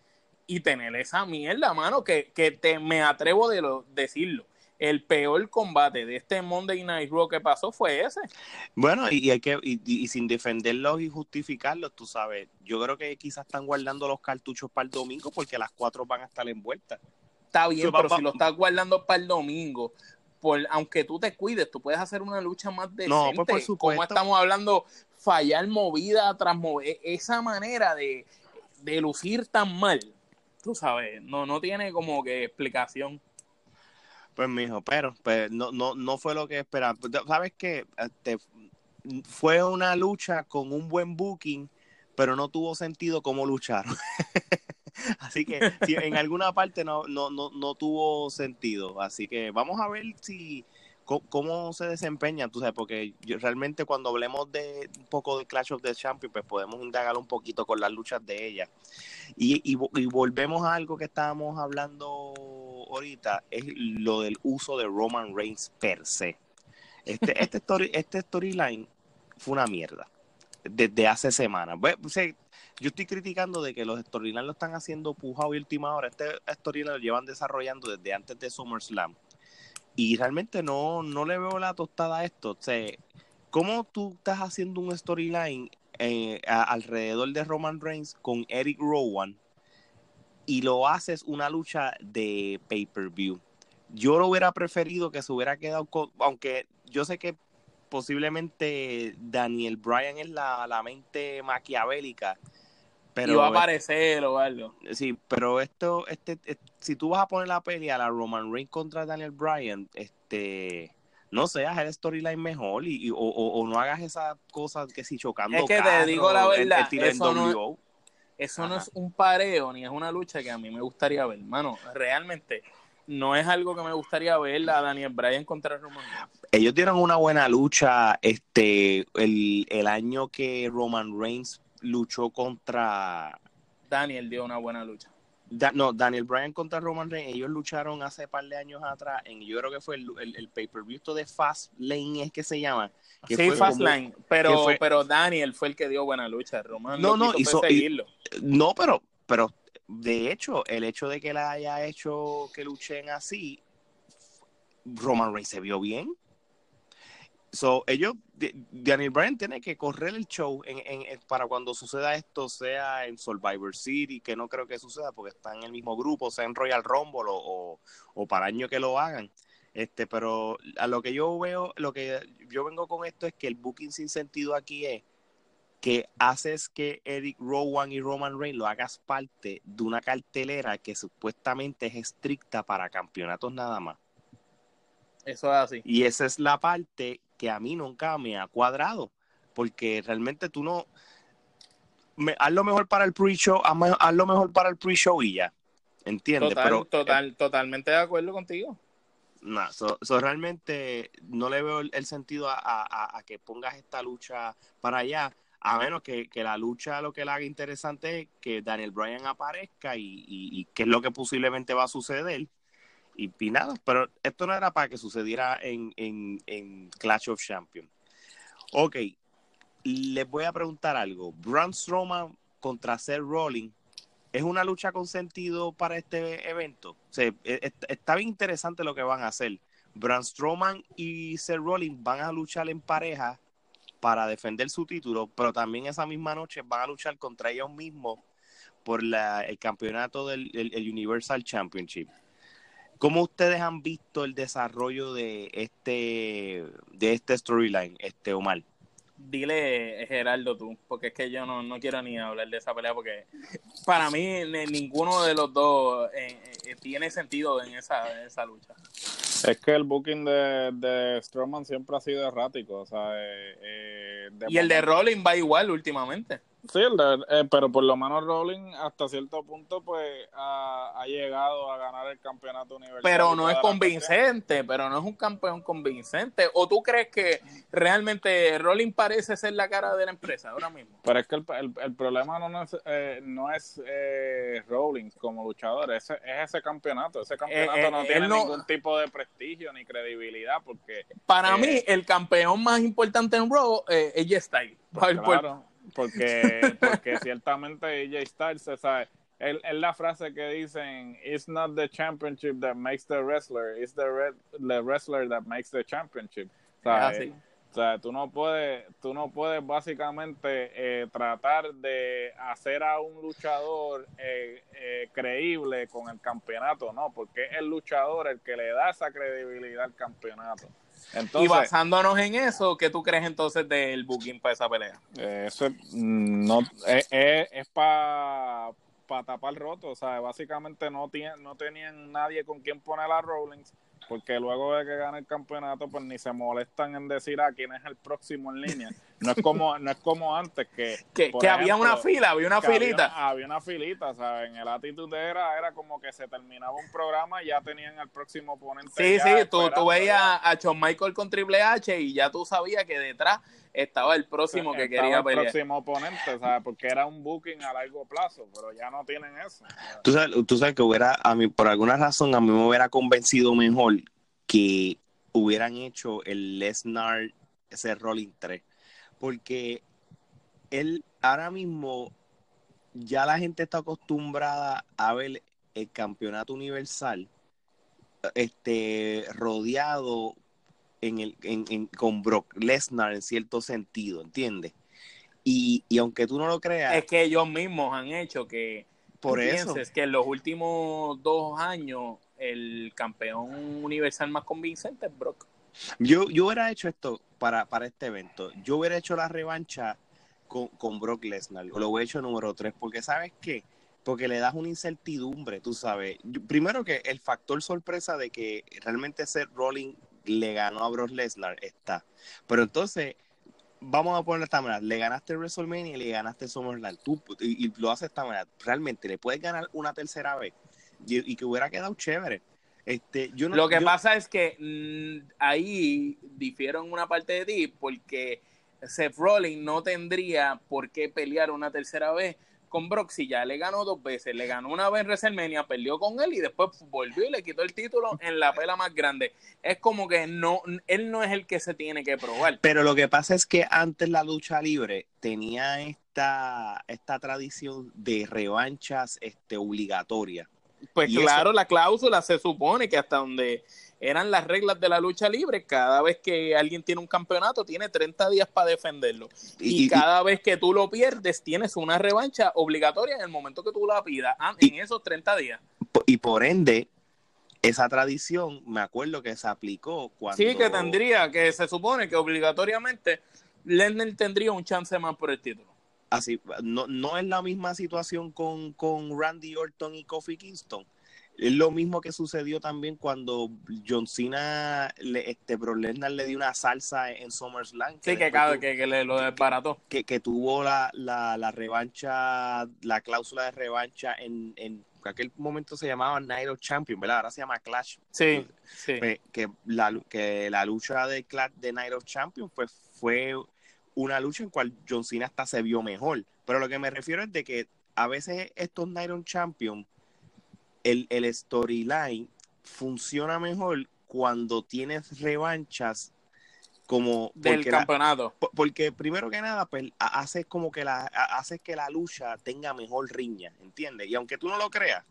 y tener esa mierda, mano, que, que te, me atrevo de lo, decirlo el peor combate de este Monday Night Raw que pasó fue ese. Bueno, y, hay que y, sin defenderlos y justificarlos, tú sabes, yo creo que quizás están guardando los cartuchos para el domingo porque las cuatro van a estar envueltas. Está bien, pero si lo estás guardando para el domingo, por, aunque tú te cuides, tú puedes hacer una lucha más decente. No, pues por supuesto. Como estamos hablando, fallar movida tras movida, esa manera de, de lucir tan mal, tú sabes, no, no tiene como que explicación. Pues mijo, pero pues, no, no, no fue lo que esperaba. Pues, ¿Sabes qué? Este, fue una lucha con un buen booking, pero no tuvo sentido cómo lucharon. Así que en alguna parte no, no, no, no tuvo sentido. Así que vamos a ver si cómo, se desempeña, tú sabes, porque realmente cuando hablemos de un poco de Clash of the Champions, pues podemos indagar un poquito con las luchas de ella. Y, y, y volvemos a algo que estábamos hablando ahorita es lo del uso de Roman Reigns per se. Este, este, story, este storyline fue una mierda desde hace semanas. Yo estoy criticando de que los storylines lo están haciendo pujado y última hora. Este storyline lo llevan desarrollando desde antes de SummerSlam. Y realmente no, no le veo la tostada a esto. O sea, ¿cómo tú estás haciendo un storyline eh, alrededor de Roman Reigns con Eric Rowan y lo haces una lucha de pay-per-view. Yo lo hubiera preferido que se hubiera quedado con, aunque yo sé que posiblemente Daniel Bryan es la, mente maquiavélica. Pero va a aparecer o algo. Sí, pero esto, este, si tú vas a poner la pelea a la Roman Reigns contra Daniel Bryan, este, no sé, haz el storyline mejor y, o, no hagas esas cosas que si chocando. Es que te digo la verdad, eso no, eso no es un pareo ni es una lucha que a mí me gustaría ver, mano. Realmente no es algo que me gustaría ver a Daniel Bryan contra Roman Reigns. Ellos dieron una buena lucha este el, el año que Roman Reigns luchó contra Daniel dio una buena lucha no, Daniel Bryan contra Roman Reigns, ellos lucharon hace un par de años atrás, en, yo creo que fue el, el, pay-per-view de Fast Lane, es que se llama. sí, Fast Lane, pero, pero Daniel fue el que dio buena lucha, Roman no, no, hizo, no, pero, pero de hecho, el hecho de que la haya hecho que luchen así, Roman Reigns se vio bien. So, ellos, Daniel Bryan tiene que correr el show en, para cuando suceda esto, sea en Survivor City, que no creo que suceda porque están en el mismo grupo, sea en Royal Rumble o, o, para año que lo hagan. Este, pero a lo que yo veo, lo que yo vengo con esto es que el booking sin sentido aquí es que haces que Eric Rowan y Roman Reigns lo hagas parte de una cartelera que supuestamente es estricta para campeonatos nada más. Eso es así. Y esa es la parte que a mí nunca me ha cuadrado, porque realmente tú no, haz lo mejor para el pre-show, haz, lo mejor para el pre-show y ya. ¿Entiendes? Total, total, eh, totalmente de acuerdo contigo. No, so, realmente no le veo el, sentido a, que pongas esta lucha para allá, a menos que, la lucha lo que la haga interesante es que Daniel Bryan aparezca y, y, qué es lo que posiblemente va a suceder. Y, y, pero esto no era para que sucediera en, en, en Clash of Champions. Ok, les voy a preguntar algo. Braun Strowman contra Seth Rollins es una lucha con sentido para este evento. E, e, está bien interesante lo que van a hacer. Braun Strowman y Seth Rollins van a luchar en pareja para defender su título, pero también esa misma noche van a luchar contra ellos mismos por el campeonato del Universal Championship. ¿Cómo ustedes han visto el desarrollo de este de este storyline, este Omar? dile Gerardo tú, porque es que yo no, no quiero ni hablar de esa pelea porque para mí ninguno de los dos eh, eh, tiene sentido en esa, esa lucha. Es que el booking de, de Strowman siempre ha sido errático, o sea, eh, y el de Rolling va igual últimamente. Sí, eh, pero por lo menos Rowling hasta cierto punto pues ha, llegado a ganar el campeonato universal. Pero no es convincente, pero no es un campeón convincente. ¿O tú crees que realmente Rowling parece ser la cara de la empresa ahora mismo? Pero es que el, el, problema no es, eh, no es eh, Rowling como luchador, es, es ese campeonato. Ese campeonato eh, no tiene ningún tipo de prestigio ni credibilidad porque... Para mí el campeón más importante en Raw es ella Styles. Claro porque, porque ciertamente AJ Styles, es, la frase que dicen, it's not the championship that makes the wrestler, it's the, the wrestler that makes the championship. O sea, tú no puedes, tú no puedes básicamente eh, tratar de hacer a un luchador eh, eh, creíble con el campeonato, no, porque es el luchador el que le da esa credibilidad al campeonato y basándonos en eso, ¿qué tú crees entonces del booking para esa pelea? Eh, eso mm, no, es, es, para tapar roto, o sea, básicamente no, tiene, no tenían nadie con quien poner a Rollins porque luego de que gane el campeonato, pues ni se molestan en decir a ah, quién es el próximo en línea. No es como, no es como antes que... Que, había una fila, había una filita. Había, una filita, ¿sabes? En el actitud era, era como que se terminaba un programa y ya tenían el próximo oponente. Sí, sí, tú, tú veías a Shawn Michael con Triple H y ya tú sabías que detrás estaba el próximo que quería pelear. El próximo oponente, ¿sabes? Porque era un booking a largo plazo, pero ya no tienen eso. Tú sabes, tú sabes que hubiera, a mí, por alguna razón, a mí me hubiera convencido mejor que hubieran hecho el Lesnar ese Rolling 3. Porque él ahora mismo ya la gente está acostumbrada a ver el campeonato universal este rodeado en el, en, con Brock Lesnar en cierto sentido, ¿entiendes? Y, aunque tú no lo creas... Es que ellos mismos han hecho que... Por eso. que en los últimos dos años el campeón universal más convincente es Brock. Yo, yo hubiera hecho esto para, para este evento. Yo hubiera hecho la revancha con, con Brock Lesnar. Lo hubiera hecho número 3, porque ¿sabes qué? Porque le das una incertidumbre, tú sabes. primero que el factor sorpresa de que realmente ser Rolling le ganó a Brock Lesnar está. Pero entonces, vamos a poner esta manera, le ganaste WrestleMania y le ganaste SummerSlam, tú, y, y, lo haces esta manera, realmente le puedes ganar una tercera vez y, que hubiera quedado chévere. Este, yo lo que pasa es que mm, ahí difiero en una parte de ti porque Seth Rollins no tendría por qué pelear una tercera vez con Brock si ya le ganó dos veces, le ganó una vez en WrestleMania, perdió con él y después volvió y le quitó el título en la pela más grande. Es como que no, él no es el que se tiene que probar. Pero lo que pasa es que antes la lucha libre tenía esta, esta tradición de revanchas este, obligatorias. Pues claro, la cláusula se supone que hasta donde eran las reglas de la lucha libre, cada vez que alguien tiene un campeonato tiene 30 días para defenderlo. Y, cada vez que tú lo pierdes tienes una revancha obligatoria en el momento que tú la pidas, ah, en esos 30 días. Y por ende, esa tradición, me acuerdo que se aplicó cuando... Sí, que tendría, que se supone que obligatoriamente Lennon tendría un chance más por el título así, no, no es la misma situación con, con Randy Orton y Kofi Kingston. es lo mismo que sucedió también cuando John Cena, le, este, Bro Lesnar le dio una salsa en SummerSlam. Sí, que, que, que, le lo desbarató. Que, que tuvo la, la, la, revancha, la cláusula de revancha en, en aquel momento se llamaba Night of Champion, ¿verdad? Ahora se llama Clash. Sí, sí. Pues, que, la, que la lucha de, de Night of Champion pues, fue una lucha en cual John Cena hasta se vio mejor. Pero lo que me refiero es de que a veces estos of Champion el, el storyline funciona mejor cuando tienes revanchas como del campeonato porque primero que nada pues haces como que la haces que la lucha tenga mejor riña ¿entiendes? y aunque tú no lo creas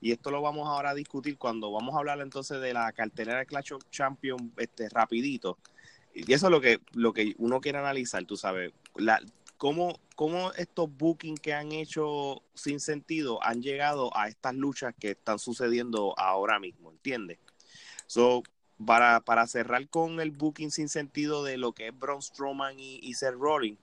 y esto lo vamos ahora a discutir cuando vamos a hablar entonces de la cartelera de Clash of Champions este rapidito y eso es lo que lo que uno quiere analizar tú sabes la, cómo, cómo estos bookings que han hecho sin sentido han llegado a estas luchas que están sucediendo ahora mismo, ¿entiendes? So, para, para cerrar con el booking sin sentido de lo que es Braun Strowman y, y Seth Rollins,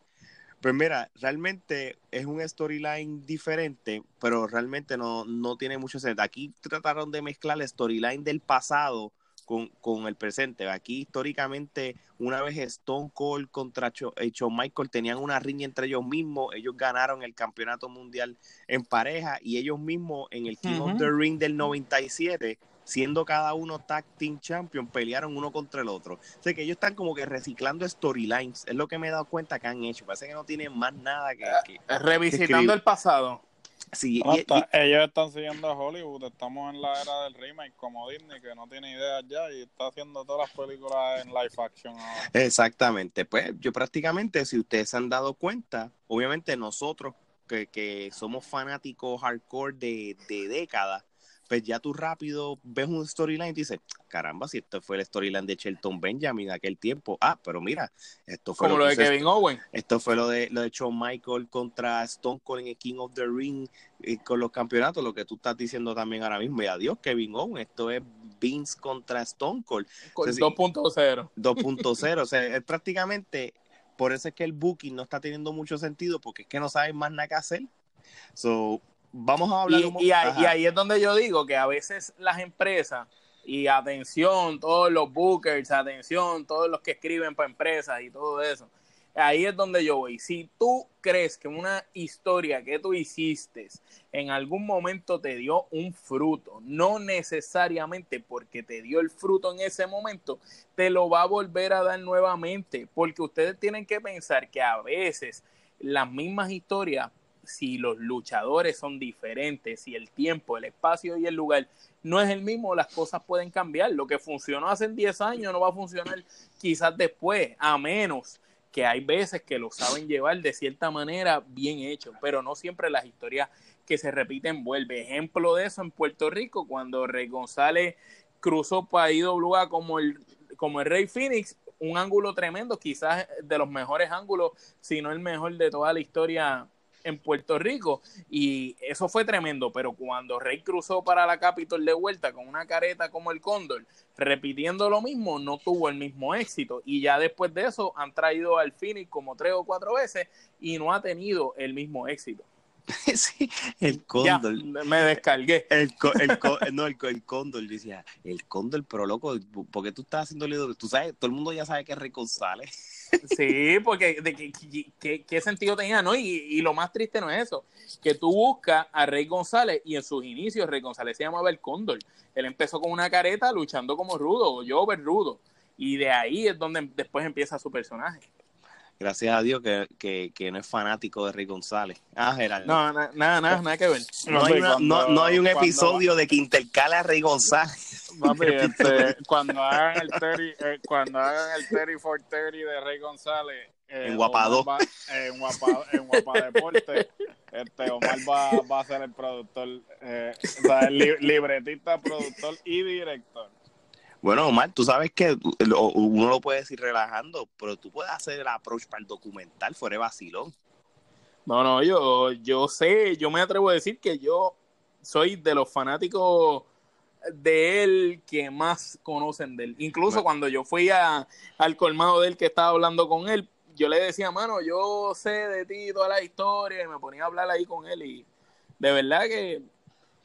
pues mira, realmente es un storyline diferente, pero realmente no, no tiene mucho sentido. Aquí trataron de mezclar el storyline del pasado con, con, el presente. Aquí históricamente, una vez Stone Cold contra eh, Shawn Michael tenían una riña entre ellos mismos, ellos ganaron el campeonato mundial en pareja y ellos mismos en el King of the Ring del 97 siendo cada uno tag team champion, pelearon uno contra el otro. O sea que ellos están como que reciclando storylines, es lo que me he dado cuenta que han hecho. Parece que no tienen más nada que... que Revisitando el pasado. Sí, ellos están siguiendo a Hollywood, estamos en la era del remake como Disney, que no tiene ideas ya y está haciendo todas las películas en live action Exactamente, pues yo prácticamente, si ustedes se han dado cuenta, obviamente nosotros que, que somos fanáticos hardcore de, de décadas, pues ya tú rápido ves un storyline y dices, caramba, si esto fue el storyline de Shelton Benjamin en aquel tiempo. Ah, pero mira, esto fue Como lo, de Kevin Owen. Esto fue lo de, lo de Shawn Michael contra Stone Cold en el King of the Ring y con los campeonatos, lo que tú estás diciendo también ahora mismo. Y adiós, Kevin Owen, esto es Vince contra Stone Cold. 2.0. 2.0, o sea, es prácticamente, por eso es que el booking no está teniendo mucho sentido, porque es que no saben más nada que hacer. So, vamos a hablar. Y, y, ahí, es donde yo digo que a veces las empresas, y atención, todos los bookers, atención, todos los que escriben para empresas y todo eso, ahí es donde yo voy. Si tú crees que una historia que tú hiciste en algún momento te dio un fruto, no necesariamente porque te dio el fruto en ese momento, te lo va a volver a dar nuevamente, porque ustedes tienen que pensar que a veces las mismas historias si los luchadores son diferentes, si el tiempo, el espacio y el lugar no es el mismo, las cosas pueden cambiar. Lo que funcionó hace 10 años no va a funcionar quizás después, a menos que hay veces que lo saben llevar de cierta manera bien hecho, pero no siempre las historias que se repiten vuelven. Ejemplo de eso en Puerto Rico, cuando Rey González cruzó para IWA como el, como el Rey Phoenix, un ángulo tremendo, quizás de los mejores ángulos, si no el mejor de toda la historia en Puerto Rico y eso fue tremendo, pero cuando Rey cruzó para la Capitol de vuelta con una careta como el Cóndor, repitiendo lo mismo, no tuvo el mismo éxito y ya después de eso han traído al Phoenix como tres o cuatro veces y no ha tenido el mismo éxito. sí, el cóndor. me descargué. El, el, no, el, el, cóndor, decía, el cóndor, pero loco, porque tú estás haciendo lío? Tú sabes, todo el mundo ya sabe que es Rey González. Sí, porque de qué, sentido tenía, ¿no? Y, y, lo más triste no es eso, que tú buscas a Rey González y en sus inicios Rey González se llamaba el cóndor. Él empezó con una careta luchando como rudo, o yo ver rudo. Y de ahí es donde después empieza su personaje. Gracias a Dios que, que, no es fanático de Rey González. Ah, Gerardo. No, nada, nada, nada que ver. No, hay, no, hay un episodio de que intercala a Rey González. Este, cuando hagan el Terry, eh, cuando hagan el Terry for Terry de Rey González eh, en Guapado en Guapa, en Guapa Deporte este Omar va, va a ser el productor eh, o sea, el libretista productor y director bueno, Omar, tú sabes que uno lo puede decir relajando, pero tú puedes hacer el approach para el documental fuera vacilón. No, no, yo, yo sé, yo me atrevo a decir que yo soy de los fanáticos de él que más conocen de él. Incluso cuando yo fui a, al colmado de él que estaba hablando con él, yo le decía, mano, yo sé de ti toda la historia y me ponía a hablar ahí con él y de verdad que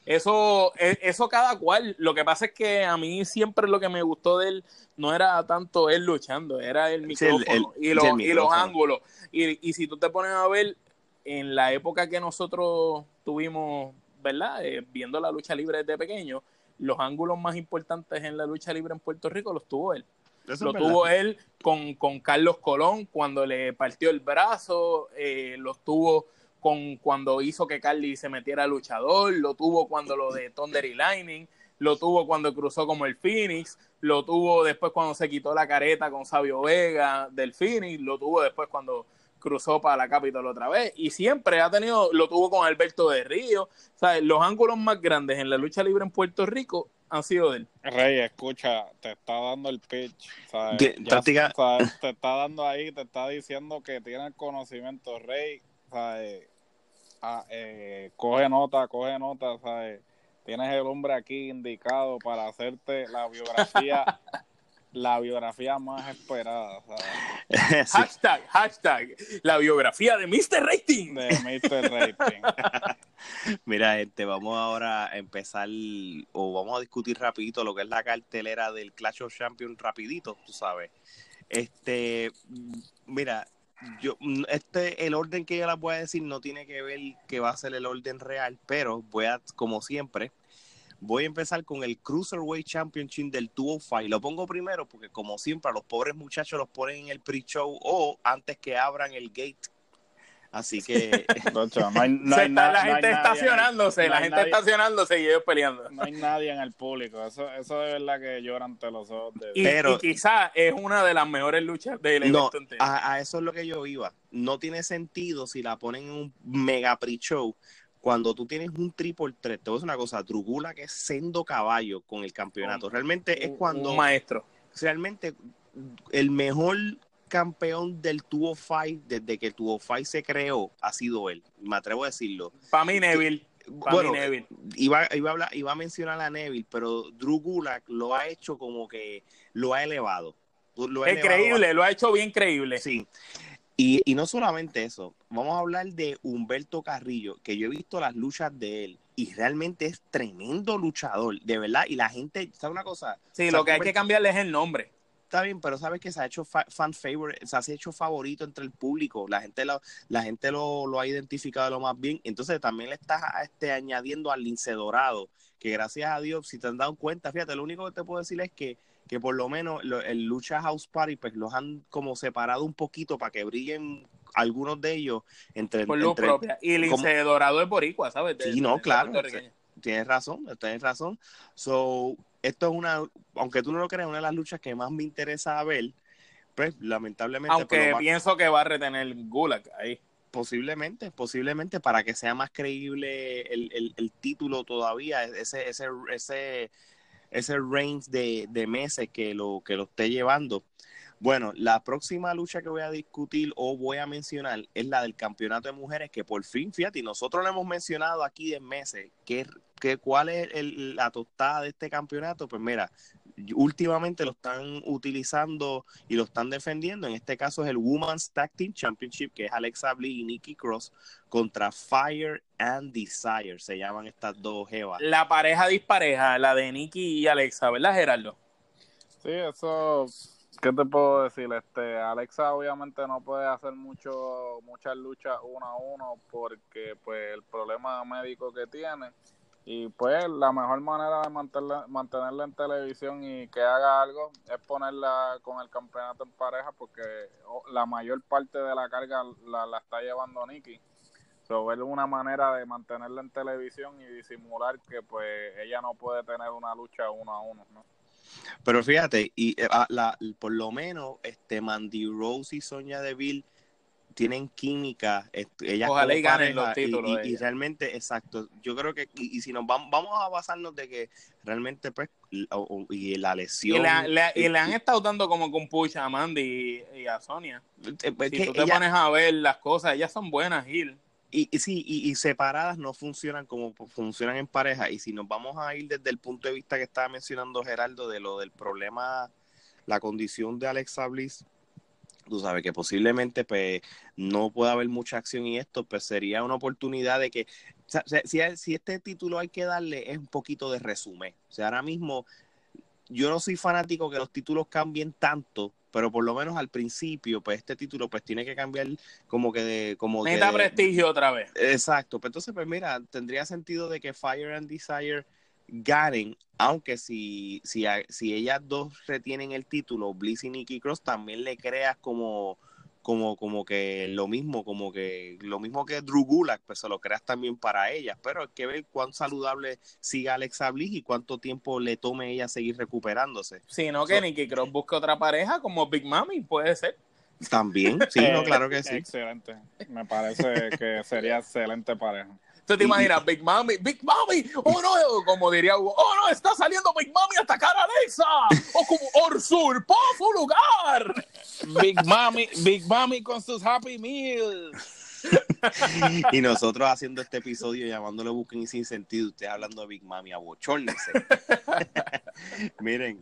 Eso, e, eso cada cual. Lo que pasa es que a mí siempre lo que me gustó de él no era tanto él luchando, era el micrófono y, los, y los ángulos. Y, y si tú te pones a ver, en la época que nosotros tuvimos, ¿verdad? Eh, viendo la lucha libre desde pequeño, los ángulos más importantes en la lucha libre en Puerto Rico los tuvo él. lo tuvo él con, con, Carlos Colón cuando le partió el brazo, eh, los tuvo con cuando hizo que Carly se metiera luchador, lo tuvo cuando lo de Thunder y Lightning, lo tuvo cuando cruzó como el Phoenix, lo tuvo después cuando se quitó la careta con Sabio Vega del Phoenix, lo tuvo después cuando cruzó para la capital otra vez y siempre ha tenido, lo tuvo con Alberto de Río, ¿sabes? los ángulos más grandes en la lucha libre en Puerto Rico han sido de él. Rey, escucha, te está dando el pitch, ¿sabes? te está dando ahí, te está diciendo que tiene el conocimiento, Rey, ¿sabes? Ah, eh, coge nota, coge nota, ¿sabes? Tienes el hombre aquí indicado para hacerte la biografía, la biografía más esperada. Hashtag, hashtag, la biografía de Mr. Rating. De Mr. Rating. Mira, gente, vamos ahora a empezar o vamos a discutir rapidito lo que es la cartelera del Clash of Champions rapidito, tú sabes. Este, mira, yo mm, este el orden que yo les voy a decir no tiene que ver que va a ser el orden real, pero voy a como siempre voy a empezar con el Cruiserweight Championship del 205. Lo pongo primero porque como siempre a los pobres muchachos los ponen en el pre-show o antes que abran el gate Así que. la gente estacionándose, la gente estacionándose y ellos peleando. No hay nadie en el público. Eso, eso de verdad que llora ante los ojos. De... Y, Pero, quizás es una de las mejores luchas del no, A, eso es lo que yo iba. No tiene sentido si la ponen en un mega pre-show. Cuando tú tienes un triple threat, te voy a decir una cosa, Drugula que es sendo caballo con el campeonato. Realmente es cuando. Un maestro. Realmente el mejor campeón del 205 desde que el 205 se creó ha sido él, me atrevo a decirlo. Para mí Neville. bueno, Iba, iba, a hablar, iba a mencionar a Neville, pero Drew Gulak lo ha hecho como que lo ha elevado. es creíble, lo ha hecho bien creíble. Sí. Y, y no solamente eso, vamos a hablar de Humberto Carrillo, que yo he visto las luchas de él y realmente es tremendo luchador, de verdad. Y la gente, ¿sabe una cosa? Sí, lo que hay que cambiarle es el nombre está bien, pero sabes que se ha hecho fan favorite, se ha hecho favorito entre el público, la gente lo, la gente lo, ha identificado lo más bien, entonces también le estás este, añadiendo al lince dorado, que gracias a Dios, si te han dado cuenta, fíjate, lo único que te puedo decir es que, que por lo menos el Lucha House Party, pues los han como separado un poquito para que brillen algunos de ellos entre... Por luz propia. Y el lince dorado es boricua, ¿sabes? sí, no, claro. Tienes razón, tienes razón. So, esto es una, aunque tú no lo creas, una de las luchas que más me interesa ver, pues lamentablemente. Aunque pienso que va a retener Gulag ahí. Posiblemente, posiblemente para que sea más creíble el, el, título todavía, ese, ese, ese, ese range de, de meses que lo, que lo esté llevando. Bueno, la próxima lucha que voy a discutir o voy a mencionar es la del campeonato de mujeres, que por fin, fíjate, nosotros lo hemos mencionado aquí de meses, que, que cuál es la tostada de este campeonato, pues mira, últimamente lo están utilizando y lo están defendiendo, en este caso es el Women's Tag Team Championship, que es Alexa Bliss y Nikki Cross contra Fire and Desire, se llaman estas dos jevas. La pareja dispareja, la de Nikki y Alexa, ¿verdad Gerardo? Sí, eso ¿Qué te puedo decir? Este, Alexa obviamente no puede hacer mucho, muchas luchas uno a uno porque pues el problema médico que tiene y pues la mejor manera de mantenerla, mantenerla en televisión y que haga algo es ponerla con el campeonato en pareja porque la mayor parte de la carga la, la está llevando Nikki. So, es una manera de mantenerla en televisión y disimular que pues ella no puede tener una lucha uno a uno, ¿no? Pero fíjate, y eh, ah, la, por lo menos este Mandy Rose y Sonia Deville tienen química, ellas Ojalá y ganen los títulos. Y, realmente, exacto, yo creo que, y, si nos vamos, vamos a basarnos de que realmente, pues, y la lesión. Y, le han estado dando como con pucha a Mandy y, a Sonia. Eh, pues, si tú te pones a ver las cosas, ellas son buenas, Gil. Y, y sí, y, separadas no funcionan como funcionan en pareja. Y si nos vamos a ir desde el punto de vista que estaba mencionando Geraldo de lo del problema, la condición de Alexa Bliss, tú sabes que posiblemente pues no pueda haber mucha acción y esto pues sería una oportunidad de que si, si este título hay que darle es un poquito de resumen. O sea, ahora mismo yo no soy fanático que los títulos cambien tanto, pero por lo menos al principio, pues este título pues tiene que cambiar como que de... Como Necesita prestigio otra vez. Exacto, pues entonces pues mira, tendría sentido de que Fire and Desire ganen, aunque si, si, si ellas dos retienen el título, Bliss y Nikki Cross, también le creas como como, como que lo mismo, como que lo mismo que Drew Gulak, pues se lo creas también para ellas, pero hay que ver cuán saludable siga Alexa Bliss y cuánto tiempo le tome ella seguir recuperándose. Si no, que Nikki Cross busque otra pareja como Big Mami, puede ser. También, sí, no, claro que sí. Excelente, me parece que sería excelente pareja. ¿Tú te imaginas, Big Mami, Big Mami, oh no, como diría Hugo, oh no, está saliendo Big Mami a atacar a Alexa, o como usurpó su lugar. Big Mami, Big Mami con sus Happy Meals. y nosotros haciendo este episodio llamándole Booking sin sentido, usted hablando de Big Mami, abochórnese. Miren,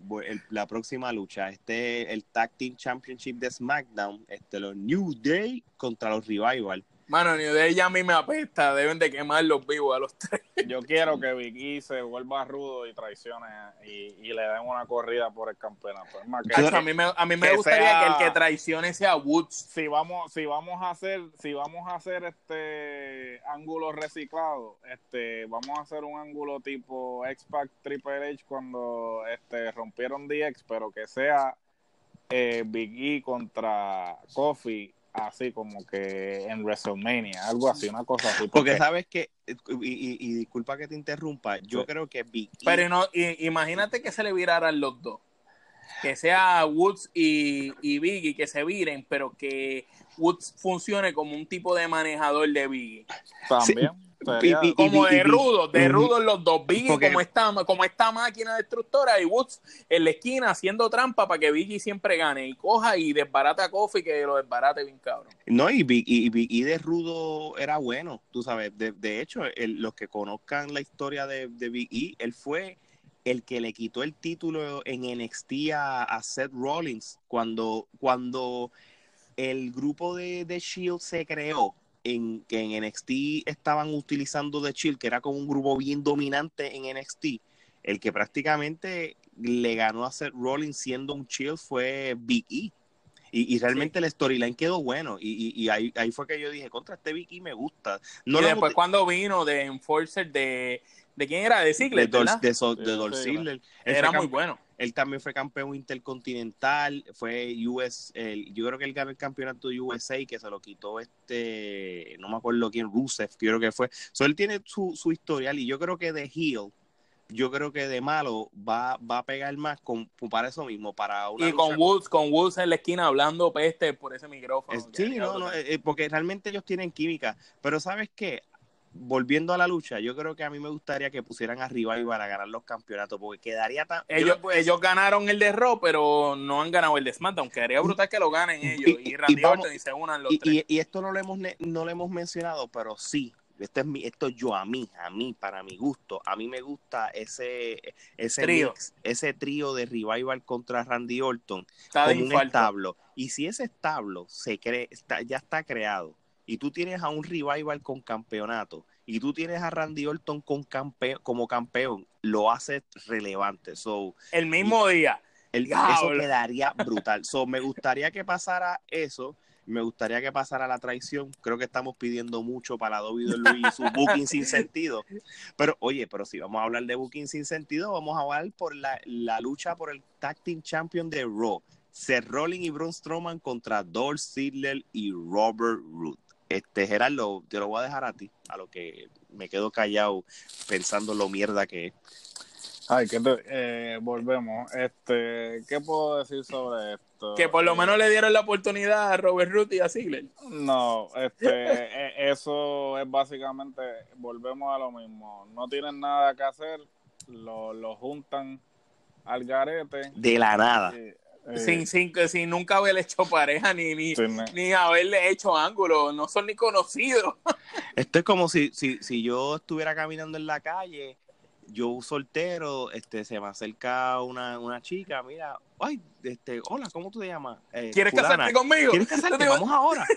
la próxima lucha, este el Tag Team Championship de SmackDown, este los New Day contra los Revival. Mano, ni de ella a mí me apesta. Deben de quemar los vivos a los tres. Yo quiero que Vicky se vuelva rudo y traicione y, le den una corrida por el campeonato. a mí me, a mí me gustaría que el que traicione sea Woods. Si vamos, si vamos a hacer, si vamos a hacer este ángulo reciclado, este, vamos a hacer un ángulo tipo X-Pac Triple H cuando este rompieron DX, pero que sea eh, Big E contra Kofi así como que en WrestleMania, algo así, una cosa así. Porque, sabes que, y, disculpa que te interrumpa, yo creo que Big e Pero no, imagínate que se le viraran los dos. Que sea Woods y, y Biggie que se viren, pero que Woods funcione como un tipo de manejador de Biggie. También como de rudo, de rudo en los dos. Biggie como esta, como esta máquina destructora y Woods en la esquina haciendo trampa para que Biggie siempre gane y coja y desbarate a Kofi que lo desbarate bien cabrón. No, y Biggie de rudo era bueno, tú sabes. De, hecho, los que conozcan la historia de, de Big E, él fue el que le quitó el título en NXT a, Seth Rollins cuando, cuando el grupo de, de Shield se creó en, que en NXT estaban utilizando de Chill, que era como un grupo bien dominante en NXT, el que prácticamente le ganó a Seth Rollins siendo un Chill fue Big E. Y, realmente el storyline quedó bueno. Y, ahí, fue que yo dije, contra este Big E me gusta. No y después cuando vino de Enforcer de... ¿De quién era? De Ziggler, De, de, Era muy bueno. Él también fue campeón intercontinental, fue US, yo creo que él ganó el campeonato de USA que se lo quitó este, no me acuerdo quién, Rusev, creo que fue. So, él tiene su, su historial y yo creo que de heel, yo creo que de malo va, va a pegar más con, para eso mismo, para Y con Woods, con Woods en la esquina hablando peste por ese micrófono. sí, no, no, eh, eh, porque realmente ellos tienen química, pero ¿sabes qué? Volviendo a la lucha, yo creo que a mí me gustaría que pusieran arriba y para ganar los campeonatos, porque quedaría tan... Ellos, ellos ganaron el de Raw, pero no han ganado el de SmackDown. Quedaría brutal que lo ganen ellos y, Randy Orton y se unan los tres. Y, esto no lo hemos no lo hemos mencionado, pero sí, este es mi, esto yo a mí, a mí, para mi gusto, a mí me gusta ese, ese trío, ese trío de revival contra Randy Orton Está un establo. Y si ese establo se cree, está, ya está creado y tú tienes a un revival con campeonato y tú tienes a Randy Orton con campeón, como campeón, lo hace relevante. So, el mismo día. El, eso quedaría brutal. So, me gustaría que pasara eso. Me gustaría que pasara la traición. Creo que estamos pidiendo mucho para la WWE y su booking sin sentido. Pero, oye, pero si vamos a hablar de booking sin sentido, vamos a hablar por la, la lucha por el Tag Team Champion de Raw. Seth Rollins y Braun Strowman contra Dolph Ziggler y Robert Root. Este, Gerardo, te lo voy a dejar a ti, a lo que me quedo callado pensando lo mierda que es. Ay, que eh, volvemos. Este, ¿qué puedo decir sobre esto? Que por lo eh, menos le dieron la oportunidad a Robert Root y a Ziggler. No, este, e, eso es básicamente, volvemos a lo mismo. No tienen nada que hacer, lo, lo juntan al garete. De la nada. Eh, sin, sin, sin nunca haberle hecho pareja ni, ni, ni haberle hecho ángulo, no son ni conocidos. Esto es como si, si, si yo estuviera caminando en la calle yo soltero, este, se me acerca una, una chica, mira, ay, este, hola, ¿cómo tú te llamas? Eh, ¿Quieres casarte conmigo? ¿Quieres casarte? Vamos ahora.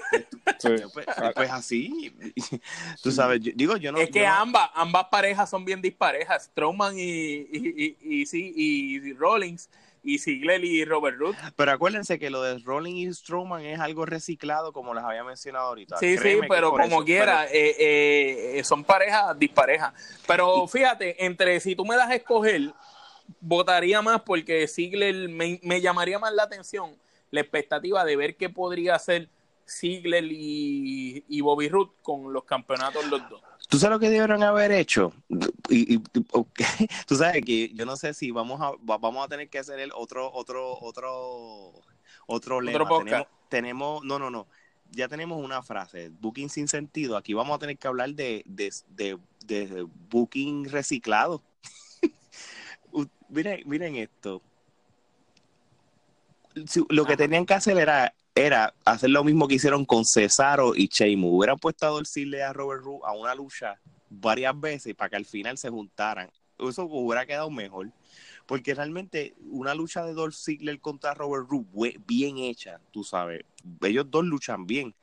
Pues, pues, así, tú sabes, digo, yo no. Es que ambas, ambas parejas son bien disparejas, Strowman y, y, y, y, y Rollins y Ziggler y Robert Root. Pero acuérdense que lo de Rolling y Strowman es algo reciclado, como les había mencionado ahorita. Sí, sí, pero como quiera, eh, eh, son parejas disparejas. Pero fíjate, entre si tú me das a escoger, votaría más porque Ziggler me, me llamaría más la atención la expectativa de ver qué podría hacer Ziggler y, y Bobby Root con los campeonatos los dos. ¿Tú sabes lo que debieron haber hecho? Y, tú sabes que yo no sé si vamos a vamos a tener que hacer el otro otro otro otro lema. tenemos, tenemos, no no no ya tenemos una frase booking sin sentido. Aquí vamos a tener que hablar de de, de, booking reciclado. miren miren esto. Lo que tenían que hacer era era hacer lo mismo que hicieron con Cesaro y Sheamus. Hubieran puesto a Dorcile a Robert Roode a una lucha varias veces para que al final se juntaran. Eso hubiera quedado mejor. Porque realmente una lucha de Dolph Ziggler contra Robert Roode bien hecha, tú sabes. Ellos dos luchan bien.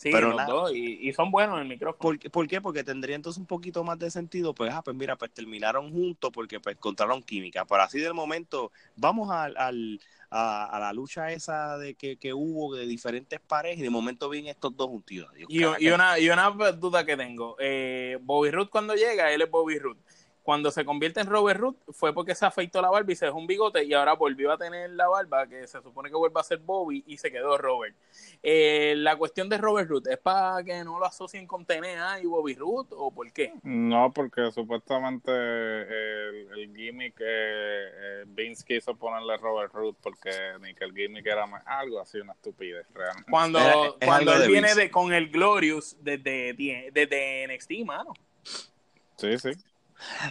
Sí, pero los dos, y, son buenos en el micrófono. ¿Por, qué? Porque tendría entonces un poquito más de sentido, pues, ah, pues mira, pues terminaron juntos porque pues encontraron química. Pero así del momento, vamos al, a, la lucha esa de que, que, hubo de diferentes parejas y de momento vienen estos dos juntitos. y, y, una, y una duda que tengo, eh, Bobby Roode cuando llega, él es Bobby Roode cuando se convierte en Robert Root fue porque se afeitó la barba y se dejó un bigote y ahora volvió a tener la barba que se supone que vuelva a ser Bobby y se quedó Robert. Eh, la cuestión de Robert Root es para que no lo asocien con TNA y Bobby Root o por qué? No, porque supuestamente el, gimmick eh, Vince quiso ponerle Robert Root porque ni que el gimmick era algo así una estupidez realmente. Cuando, cuando él viene de, con el Glorious desde, desde NXT, mano. Sí, sí.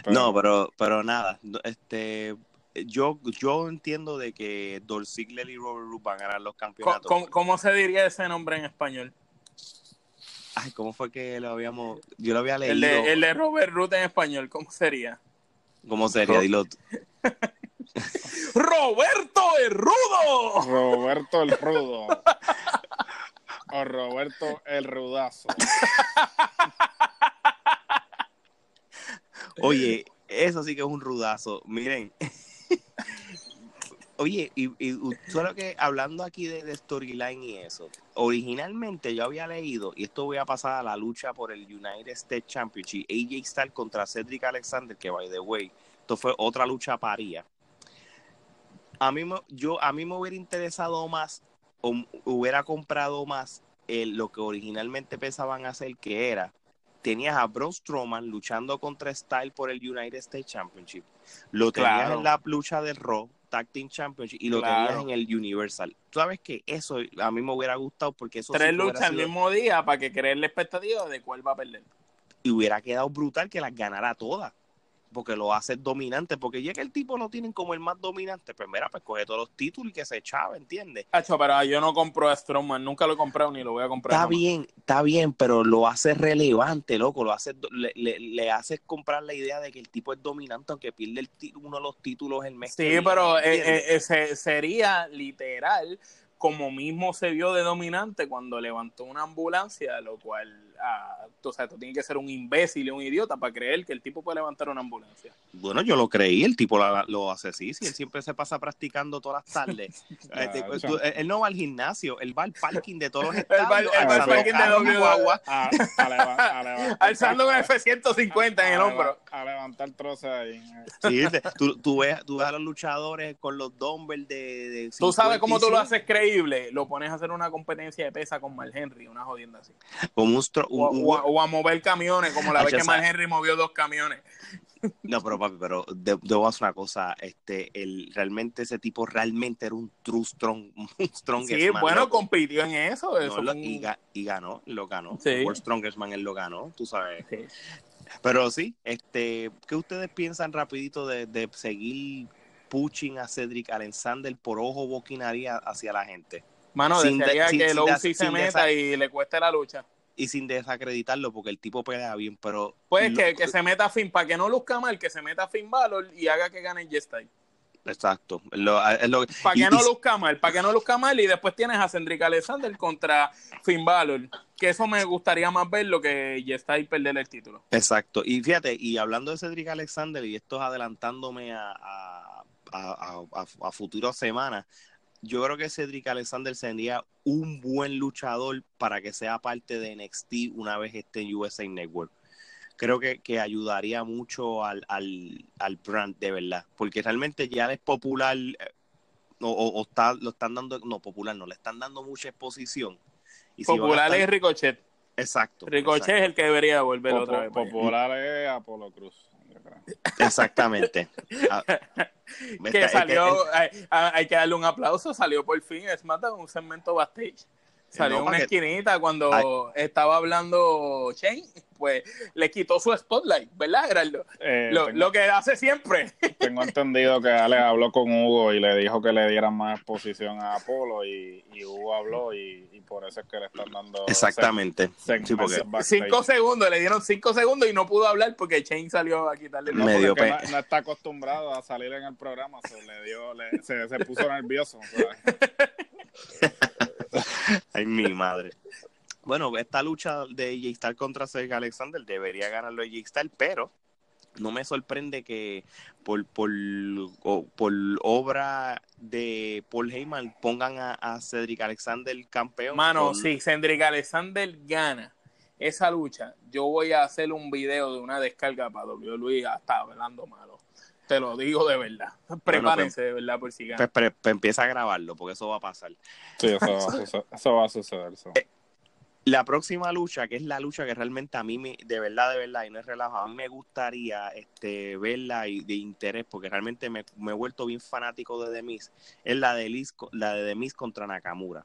No, pero, pero nada, este, yo, yo entiendo de que Dolph Ziggler y Robert Roode van a ganar los campeonatos. ¿Cómo, se diría ese nombre en español? Ay, ¿cómo fue que lo habíamos, yo lo había leído? El de, el de Robert Roode en español, ¿cómo sería? ¿Cómo sería? Dilo ¡Roberto el Rudo! Roberto el Rudo. o Roberto el Rudazo. Oye, eso sí que es un rudazo. Miren. Oye, y, solo que hablando aquí de, storyline y eso, originalmente yo había leído, y esto voy a pasar a la lucha por el United States Championship, AJ Styles contra Cedric Alexander, que by the way, esto fue otra lucha paría. A mí, yo, a mí me hubiera interesado más, o hubiera comprado más lo que originalmente pensaban hacer, que era tenías a Braun Strowman luchando contra Style por el United States Championship. Lo tenías en la lucha del Raw Tag Team Championship y lo tenías en el Universal. Tú sabes que eso a mí me hubiera gustado porque eso tres luchas al mismo día para que creer la expectativa de cuál va a perder. Y hubiera quedado brutal que las ganara todas porque lo hace dominante, porque ya que el tipo lo tienen como el más dominante, pues mira, pues coge todos los títulos y que se echaba, ¿entiendes? pero yo no compro a Strowman, nunca lo he comprado ni lo voy a comprar. Está bien, está bien, pero lo hace relevante, loco, lo hace, le, le, hace comprar la idea de que el tipo es dominante aunque pierde el uno de los títulos el mes. Sí, pero eh, eh, sería literal como mismo se vio de dominante cuando levantó una ambulancia, lo cual, ah, o sea, tú tienes que ser un imbécil y un idiota para creer que el tipo puede levantar una ambulancia. Bueno, yo lo creí, el tipo lo hace así, si él siempre se pasa practicando todas las tardes. Este, pues, él no va al gimnasio, él va al parking de todos los estados. él va, al parking de W alzando un F-150 en el hombro. A, levantar trozos ahí. Sí, tú, tú, ves, tú ves a los luchadores con los dumbbells de, de Tú sabes cómo tú lo haces creer lo pones a hacer una competencia de pesa con Mal Henry, una jodienda así. O, a mover camiones, como la vez que Mal Henry movió dos camiones. No, pero papi, pero debo hacer una cosa, este, el, realmente ese tipo realmente era un true strong, un strongest Sí, bueno, compitió en eso. y, ganó, lo ganó. Sí. World Strongest Man él lo ganó, tú sabes. Pero sí, este, ¿qué ustedes piensan rapidito de, de seguir pushing a Cedric Alexander por ojo, boquinaría hacia la gente. Mano, desearía que OC se meta y le cueste la lucha. Y sin desacreditarlo, porque el tipo pelea bien, pero. Pues que, que, se meta fin, para que no luzca mal, que se meta fin Valor y haga que gane G-Style. Exacto. para que no luzca mal, para que no luzca mal, y después tienes a Cendric Alexander contra Finn Balor, que eso me gustaría más verlo que G-Style perder el título. Exacto. Y fíjate, y hablando de Cedric Alexander, y esto es adelantándome a, a, a, a futuras semanas, yo creo que Cedric Alexander sería un buen luchador para que sea parte de NXT una vez esté en USA Network. Creo que, que ayudaría mucho al, al, al, brand, de verdad, porque realmente ya es popular eh, o, o, está, lo están dando, no, popular no, le están dando mucha exposición. Y popular es Ricochet. Exacto. Ricochet es el que debería volver otra vez. Popular es Apolo Cruz. Exactamente. Ah, que salió, hay, que darle un aplauso, salió por fin SmackDown, un segmento backstage. Salió una esquinita cuando estaba hablando Shane, pues le quitó su spotlight, ¿verdad, Gerardo? Eh, lo, que hace siempre. Tengo entendido que Ale habló con Hugo y le dijo que le dieran más exposición a Apolo y, Hugo habló y, por eso es que le están dando... Exactamente. cinco segundos, le dieron cinco segundos y no pudo hablar porque Shane salió a quitarle no, Medio no, no, está acostumbrado a salir en el programa, se, le dio, se, se puso nervioso. Ay, mi madre. Bueno, esta lucha de AJ Styles contra Cedric Alexander debería ganarlo AJ Styles, pero no me sorprende que por, por, por obra de Paul Heyman pongan a, Cedric Alexander campeón. Mano, si Cedric Alexander gana esa lucha, yo voy a hacer un video de una descarga para WWE hasta hablando malo. Te lo digo de verdad. Prepárense de verdad por si gana. Pues, empieza a grabarlo, porque eso va a pasar. Sí, eso va a suceder. Eso va a suceder eh, la próxima lucha, que es la lucha que realmente a mí, me, de verdad, de verdad, y no es relajado, a mí me gustaría este, verla y de interés, porque realmente me, he vuelto bien fanático de Demis, es la de, Liz, la de Demis contra Nakamura.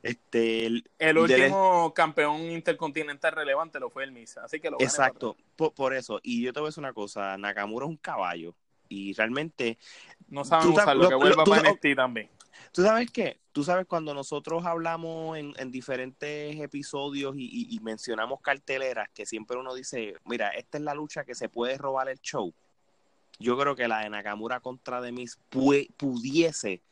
Este, el, último campeón intercontinental relevante lo fue el Miz, así que lo Exacto, por, por, eso. Y yo te voy a decir una cosa, Nakamura es un caballo y realmente... No saben usar lo, que vuelva para NXT también. ¿Tú sabes qué? Tú sabes cuando nosotros hablamos en, diferentes episodios y, mencionamos carteleras, que siempre uno dice, mira, esta es la lucha que se puede robar el show. Yo creo que la de Nakamura contra Demis pudiese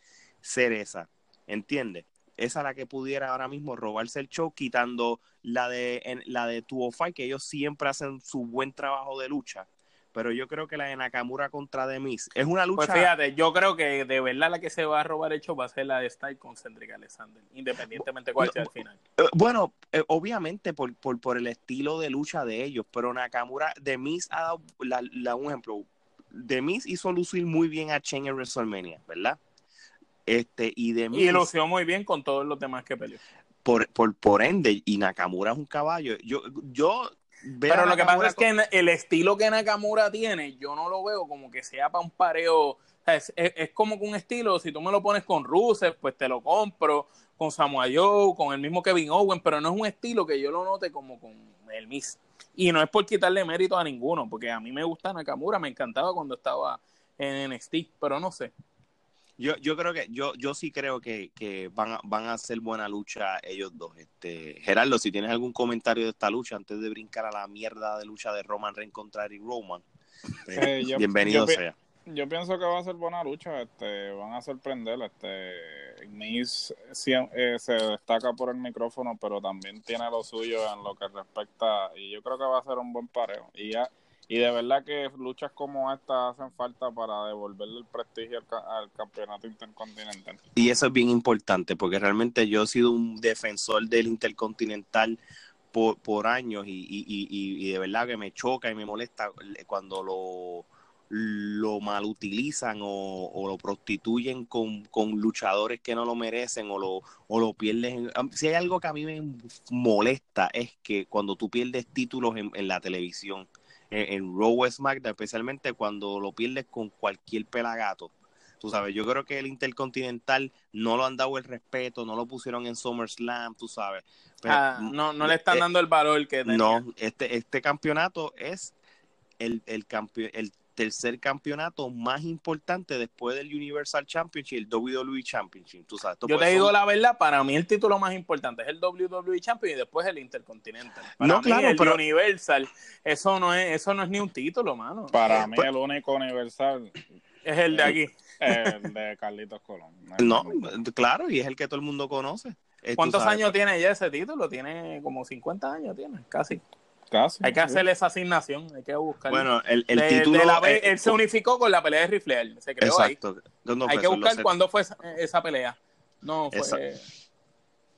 ser esa, ¿entiendes? Esa la que pudiera ahora mismo robarse el show, quitando la de, en, la de que ellos siempre hacen su buen trabajo de lucha pero yo creo que la de Nakamura contra Demis es una lucha. Pues fíjate, yo creo que de verdad la que se va a robar el show va a ser la de Style con Cedric Alexander, independientemente cuál sea el final. Eh, bueno, eh, obviamente por, por, por, el estilo de lucha de ellos, pero Nakamura, Demis ha dado la, un ejemplo. Demis hizo lucir muy bien a Chen en WrestleMania, ¿verdad? Este, y Demis. Y lució muy bien con todos los demás que peleó. Por, por, por ende, y Nakamura es un caballo. Yo, yo pero lo que pasa es que el estilo que Nakamura tiene, yo no lo veo como que sea para un pareo. Es, como que un estilo, si tú me lo pones con Rusev, pues te lo compro, con Samoa Joe, con el mismo Kevin Owen, pero no es un estilo que yo lo note como con el Miss. Y no es por quitarle mérito a ninguno, porque a mí me gusta Nakamura, me encantaba cuando estaba en NXT, pero no sé. Yo, yo creo que, yo, yo sí creo que, que van, a, van a hacer buena lucha ellos dos. Este, Gerardo, si tienes algún comentario de esta lucha antes de brincar a la mierda de lucha de Roman reencontrar y Roman, pues, eh, bienvenido sea. Yo pienso que va a ser buena lucha, este, van a sorprender, este, Miz eh, se destaca por el micrófono, pero también tiene lo suyo en lo que respecta, y yo creo que va a ser un buen pareo. Y ya, y de verdad que luchas como esta hacen falta para devolverle el prestigio al, campeonato intercontinental. Y eso es bien importante, porque realmente yo he sido un defensor del intercontinental por, por años y, y, y, y de verdad que me choca y me molesta cuando lo, lo malutilizan o, o lo prostituyen con, con, luchadores que no lo merecen o lo, o lo pierden. Si hay algo que a mí me molesta es que cuando tú pierdes títulos en, en la televisión, en, Raw SmackDown, especialmente cuando lo pierdes con cualquier pelagato. Tú sabes, yo creo que el Intercontinental no lo han dado el respeto, no lo pusieron en SummerSlam, tú sabes. Ah, no, no le están eh, dando el valor que tenía. No, este, este campeonato es el, el, el tercer campeonato más importante después del Universal Championship y el WWE Championship. Tú sabes, Yo te digo la verdad, para mí el título más importante es el WWE Championship y después el Intercontinental. Para no, mí claro, el Universal, eso no es eso no es ni un título, mano. Para mí pues el único Universal es el de aquí. El de Carlitos Colón. No, claro, y es el que todo el mundo conoce. ¿Cuántos años tiene ya ese título? Tiene como 50 años, tiene, casi. Casi. Hay que hacerle esa asignación, hay que buscar. Bueno, el, el título. él se unificó con la pelea de Rifle, se creó Exacto. ahí. hay que buscar cuándo fue esa, pelea. No, fue.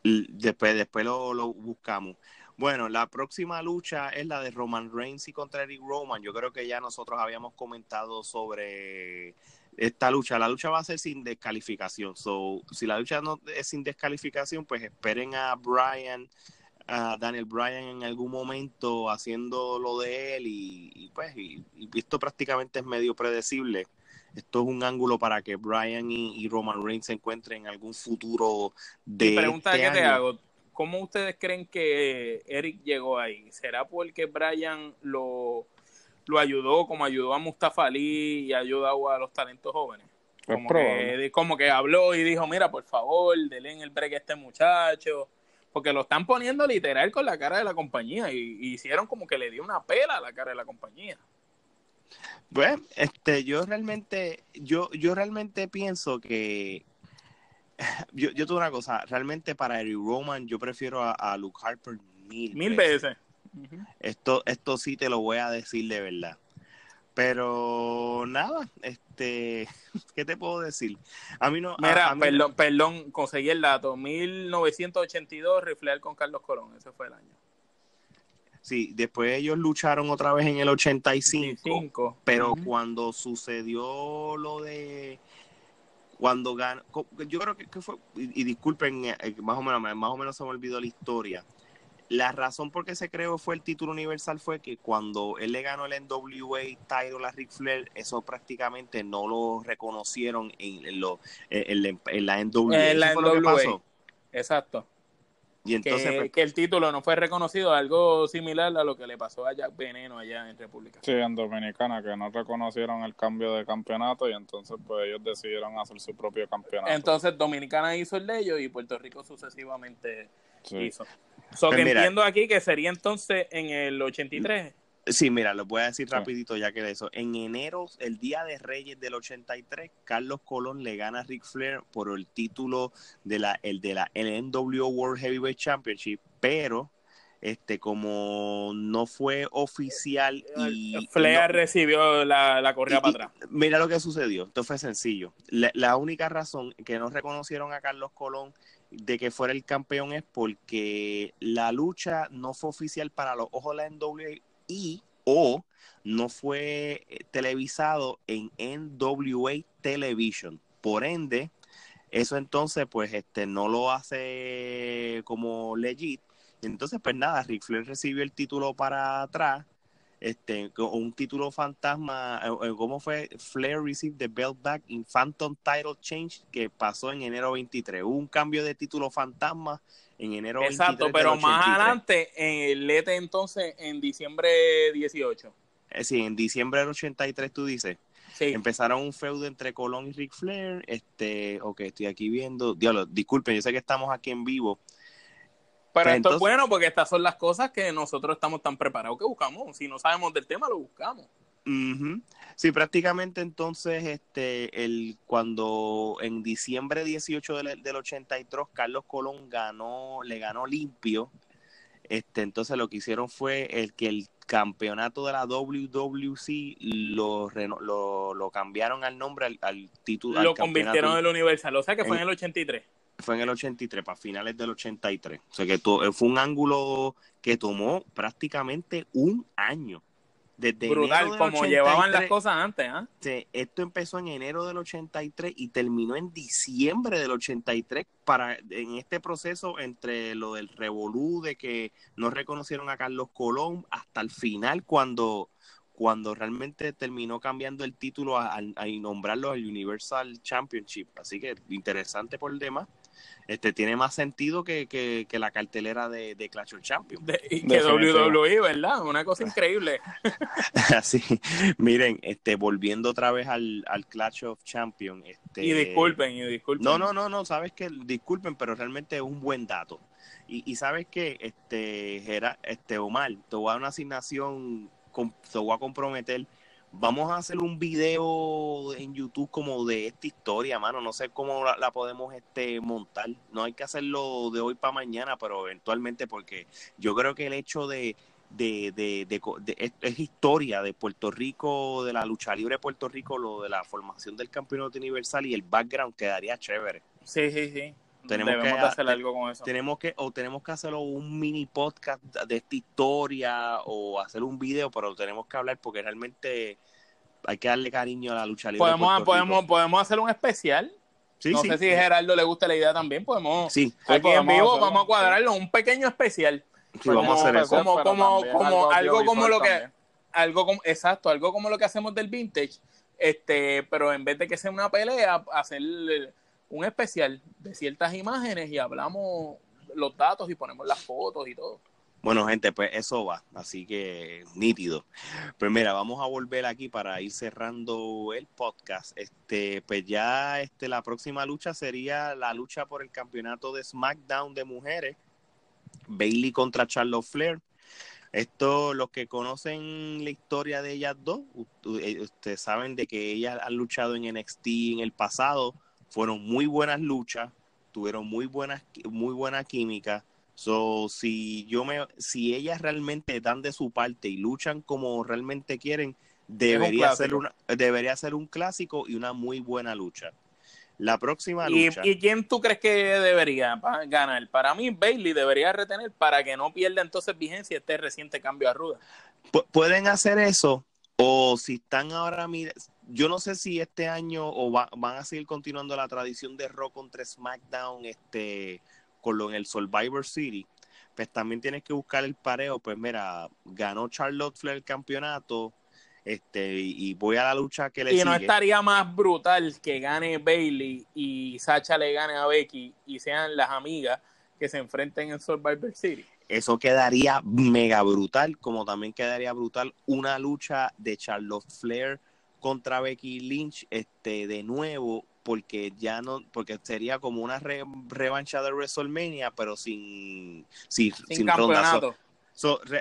Después, después lo, lo, buscamos. Bueno, la próxima lucha es la de Roman Reigns y contra Eric Roman. Yo creo que ya nosotros habíamos comentado sobre esta lucha. La lucha va a ser sin descalificación. So, si la lucha no es sin descalificación, pues esperen a Brian a Daniel Bryan en algún momento haciendo lo de él y, pues y, visto prácticamente es medio predecible. Esto es un ángulo para que Bryan y, Roman Reigns se encuentren en algún futuro de. Y pregunta este que te hago: ¿cómo ustedes creen que Eric llegó ahí? ¿Será porque Bryan lo, lo ayudó como ayudó a Mustafa Ali y ayudó a los talentos jóvenes? Como, que, como que habló y dijo: Mira, por favor, denle el break a este muchacho porque lo están poniendo literal con la cara de la compañía y, hicieron como que le dio una pela a la cara de la compañía. Pues, este, yo realmente, yo, yo realmente pienso que yo, yo tengo una cosa, realmente para Eric Roman yo prefiero a, Luke Harper mil, mil veces. Esto, esto sí te lo voy a decir de verdad. Pero nada, este, ¿qué te puedo decir? A mí no. Mira, perdón, perdón, conseguí el dato. 1982, riflear con Carlos Colón, ese fue el año. Sí, después ellos lucharon otra vez en el 85, pero cuando sucedió lo de cuando ganó, yo creo que, fue, y, disculpen, eh, más o menos, más o menos se me olvidó la historia la razón por qué se creó fue el título universal fue que cuando él le ganó el NWA title a Ric Flair, eso prácticamente no lo reconocieron en, lo, en, la NWA. En la NWA. Exacto. Y entonces, pues, que, el título no fue reconocido, algo similar a lo que le pasó a Jack Veneno allá en República. Sí, en Dominicana, que no reconocieron el cambio de campeonato y entonces pues ellos decidieron hacer su propio campeonato. Entonces Dominicana hizo el de ellos y Puerto Rico sucesivamente hizo. So pues que entiendo aquí que sería entonces en el 83. Sí, mira, lo voy a decir rapidito ya que de eso. En enero, el día de Reyes del 83, Carlos Colón le gana a Ric Flair por el título de la el de la el NWO World Heavyweight Championship, pero este como no fue oficial y Flair recibió la, la correa para atrás. Mira lo que sucedió, esto fue sencillo. la única razón que no reconocieron a Carlos Colón de que fuera el campeón es porque la lucha no fue oficial para los ojos de la NWA o no fue eh, televisado en NWA Television. Por ende, eso entonces pues este no lo hace como legit. Entonces pues nada, Ric Flair recibió el título para atrás este, un título fantasma, eh, eh, ¿cómo fue? Flair received the belt back in Phantom Title Change que pasó en enero 23. Hubo un cambio de título fantasma en enero Exacto, 23. Exacto, pero más adelante, en el Lete entonces, en diciembre 18. Eh, sí, en diciembre del 83 tú dices. Sí. Empezaron un feudo entre Colón y Ric Flair. Este, ok, estoy aquí viendo. Diablo, disculpen, yo sé que estamos aquí en vivo pero esto es bueno porque estas son las cosas que nosotros estamos tan preparados que buscamos. Si no sabemos del tema, lo buscamos. Sí, prácticamente entonces, este, el, cuando en diciembre 18 del, del 83, Carlos Colón ganó, le ganó limpio. Este, entonces lo que hicieron fue el que el campeonato de la WWC lo, lo, lo cambiaron al nombre, al, título. Lo convirtieron en el Universal, o sea que fue en el 83 fue en el 83, para finales del 83. O sea que eh, fue un ángulo que tomó prácticamente un año. Desde Brutal, como llevaban las cosas antes. ¿ah? esto empezó en enero del 83 y terminó en diciembre del 83 para en este proceso entre lo del revolú de que no reconocieron a Carlos Colón hasta el final cuando cuando realmente terminó cambiando el título a, a nombrarlo al Universal Championship. Así que interesante por el demás. Este tiene más sentido que, que, que la cartelera de, de, Clash of Champions. De, y que WWE, ¿verdad? Una cosa increíble. Así, miren, este, volviendo otra vez al, al Clash of Champions. Este, y disculpen, y disculpen. No, no, no, no, sabes que disculpen, pero realmente es un buen dato. Y, y sabes que, este, era, este, Omar, te voy a dar una asignación, te voy a comprometer vamos a hacer un video en YouTube como de esta historia, mano. No sé cómo la, podemos este, montar. No hay que hacerlo de hoy para mañana, pero eventualmente porque yo creo que el hecho de, de, de, de, es, historia de Puerto Rico, de la lucha libre de Puerto Rico, lo de la formación del campeonato universal y el background quedaría chévere. Sí, sí, sí. Tenemos que hacer algo con eso. Tenemos que, o tenemos que hacerlo un mini podcast de esta historia o hacer un video, pero tenemos que hablar porque realmente hay que darle cariño a la lucha libre. Podemos, podemos, podemos hacer un especial. no sé si a Gerardo le gusta la idea también. Podemos, sí, aquí en vivo, vamos a cuadrarlo, un pequeño especial. vamos a hacer eso. Como, como, como algo como lo que, algo como, exacto, algo como lo que hacemos del vintage, este, pero en vez de que sea una pelea, hacer un especial de ciertas imágenes y hablamos los datos y ponemos las fotos y todo. Bueno, gente, pues eso va, así que nítido. Pues mira, vamos a volver aquí para ir cerrando el podcast. Este, pues ya este la próxima lucha sería la lucha por el campeonato de SmackDown de mujeres. Bailey contra Charlotte Flair. Esto, los que conocen la historia de ellas dos, eh, ustedes saben de que ellas han luchado en NXT en el pasado fueron muy buenas luchas, tuvieron muy buenas, muy buena química. So, si yo me, si ellas realmente dan de su parte y luchan como realmente quieren, debería ser una, debería ser un clásico y una muy buena lucha. La próxima lucha. ¿Y, quién tú crees que debería ganar? Para mí, Bailey debería retener para que no pierda entonces vigencia este reciente cambio a Ruda. pueden hacer eso, o si están ahora, yo no sé si este año o van a seguir continuando la tradición de Rock contra SmackDown este, con lo en el Survivor City. Pues también tienes que buscar el pareo. Pues mira, ganó Charlotte Flair el campeonato. Este, y voy a la lucha que le y no estaría más brutal que gane Bailey y Sacha le gane a Becky y sean las amigas que se enfrenten en Survivor City. Eso quedaría mega brutal, como también quedaría brutal una lucha de Charlotte Flair contra Becky Lynch este de nuevo porque ya no porque sería como una revancha de WrestleMania pero sin sin, sin, campeonato.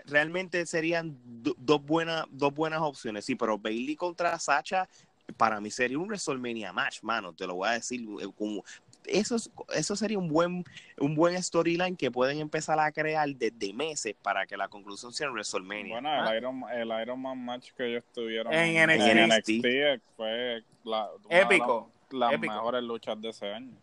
realmente serían dos buenas dos buenas opciones. Sí pero Bailey contra Sacha para mí sería un WrestleMania match mano te lo voy a decir eh, como eso, eso sería un buen, un buen storyline que pueden empezar a crear desde meses para que la conclusión sea en WrestleMania. Bueno, el, ah. Iron, el Iron Man match que ellos tuvieron en, NXT. fue la, épico. las mejores luchas de ese año.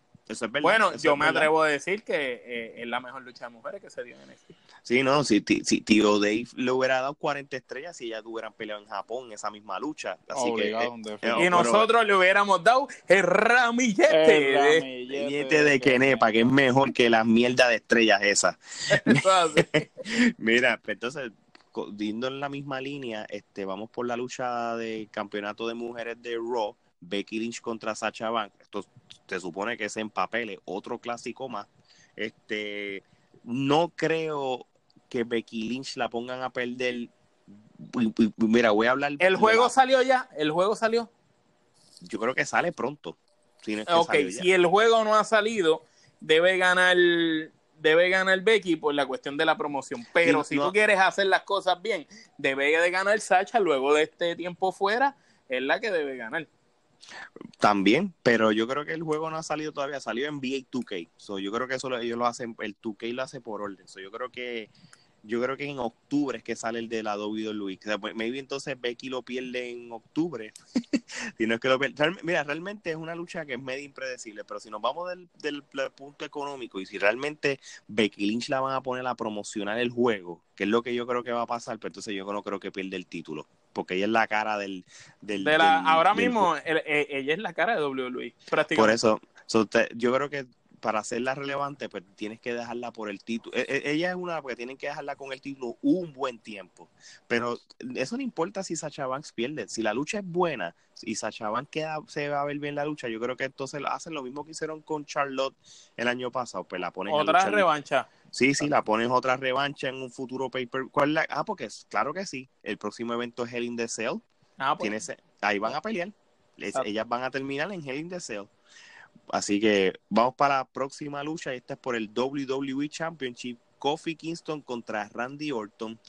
Bueno, yo me atrevo a decir que eh, es la mejor lucha de mujeres que se dio en NXT. Sí, no, si, si Tío Dave le hubiera dado 40 estrellas si ellas hubieran peleado en Japón esa misma lucha. Así que, eh, y nosotros le hubiéramos dado el ramillete, el ramillete de, de Kenepa, que es mejor que la mierda de estrellas esas. Mira, pues, entonces, yendo en la misma línea, este, vamos por la lucha de campeonato de mujeres de Raw Becky Lynch contra Sacha Banks. Esto se supone que es en papeles, otro clásico más. Este, no creo que Becky Lynch la pongan a perder. Mira, voy a hablar. ¿El juego salió ya? ¿El juego salió? Yo creo que sale pronto. Si ok, si el juego no ha salido, debe ganar debe ganar Becky por la cuestión de la promoción. Pero si tú quieres hacer las cosas bien, debe de ganar Sacha luego de este tiempo fuera, es la que debe ganar. También, pero yo creo que el juego no ha salido todavía, salió en VA 2K. So, yo creo que eso ellos lo hacen, el 2K lo hace por orden. So, yo creo que yo creo que en octubre es que sale el de la WWE. O sea, pues, maybe entonces Becky lo pierde en octubre. si no es que lo mira, realmente es una lucha que es medio impredecible, pero si nos vamos del, del, punto económico y si realmente Becky Lynch la van a poner a promocionar el juego, que es lo que yo creo que va a pasar, pero entonces yo no creo que pierda el título, porque ella es la cara del... del, ahora mismo, eh, ella es la cara de WWE, prácticamente. Por eso, yo creo que para hacerla relevante, pues tienes que dejarla por el título. E, e, ella es una porque tienen que dejarla con el título un buen tiempo. Pero eso no importa si Sacha Banks pierde. Si la lucha es buena y Sacha Banks queda, se va a ver bien la lucha, yo creo que entonces hacen lo mismo que hicieron con Charlotte el año pasado. Pues la ponen Otra revancha. Sí, sí, la pones otra revancha en un futuro paper. ¿Cuál la? Ah, porque claro que sí. El próximo evento es Hell in the Cell. Ah, pues. ahí van a pelear. ellas van a terminar en Hell in the Cell. Así que vamos para la próxima lucha. Esta es por el WWE Championship. Kofi Kingston contra Randy Orton.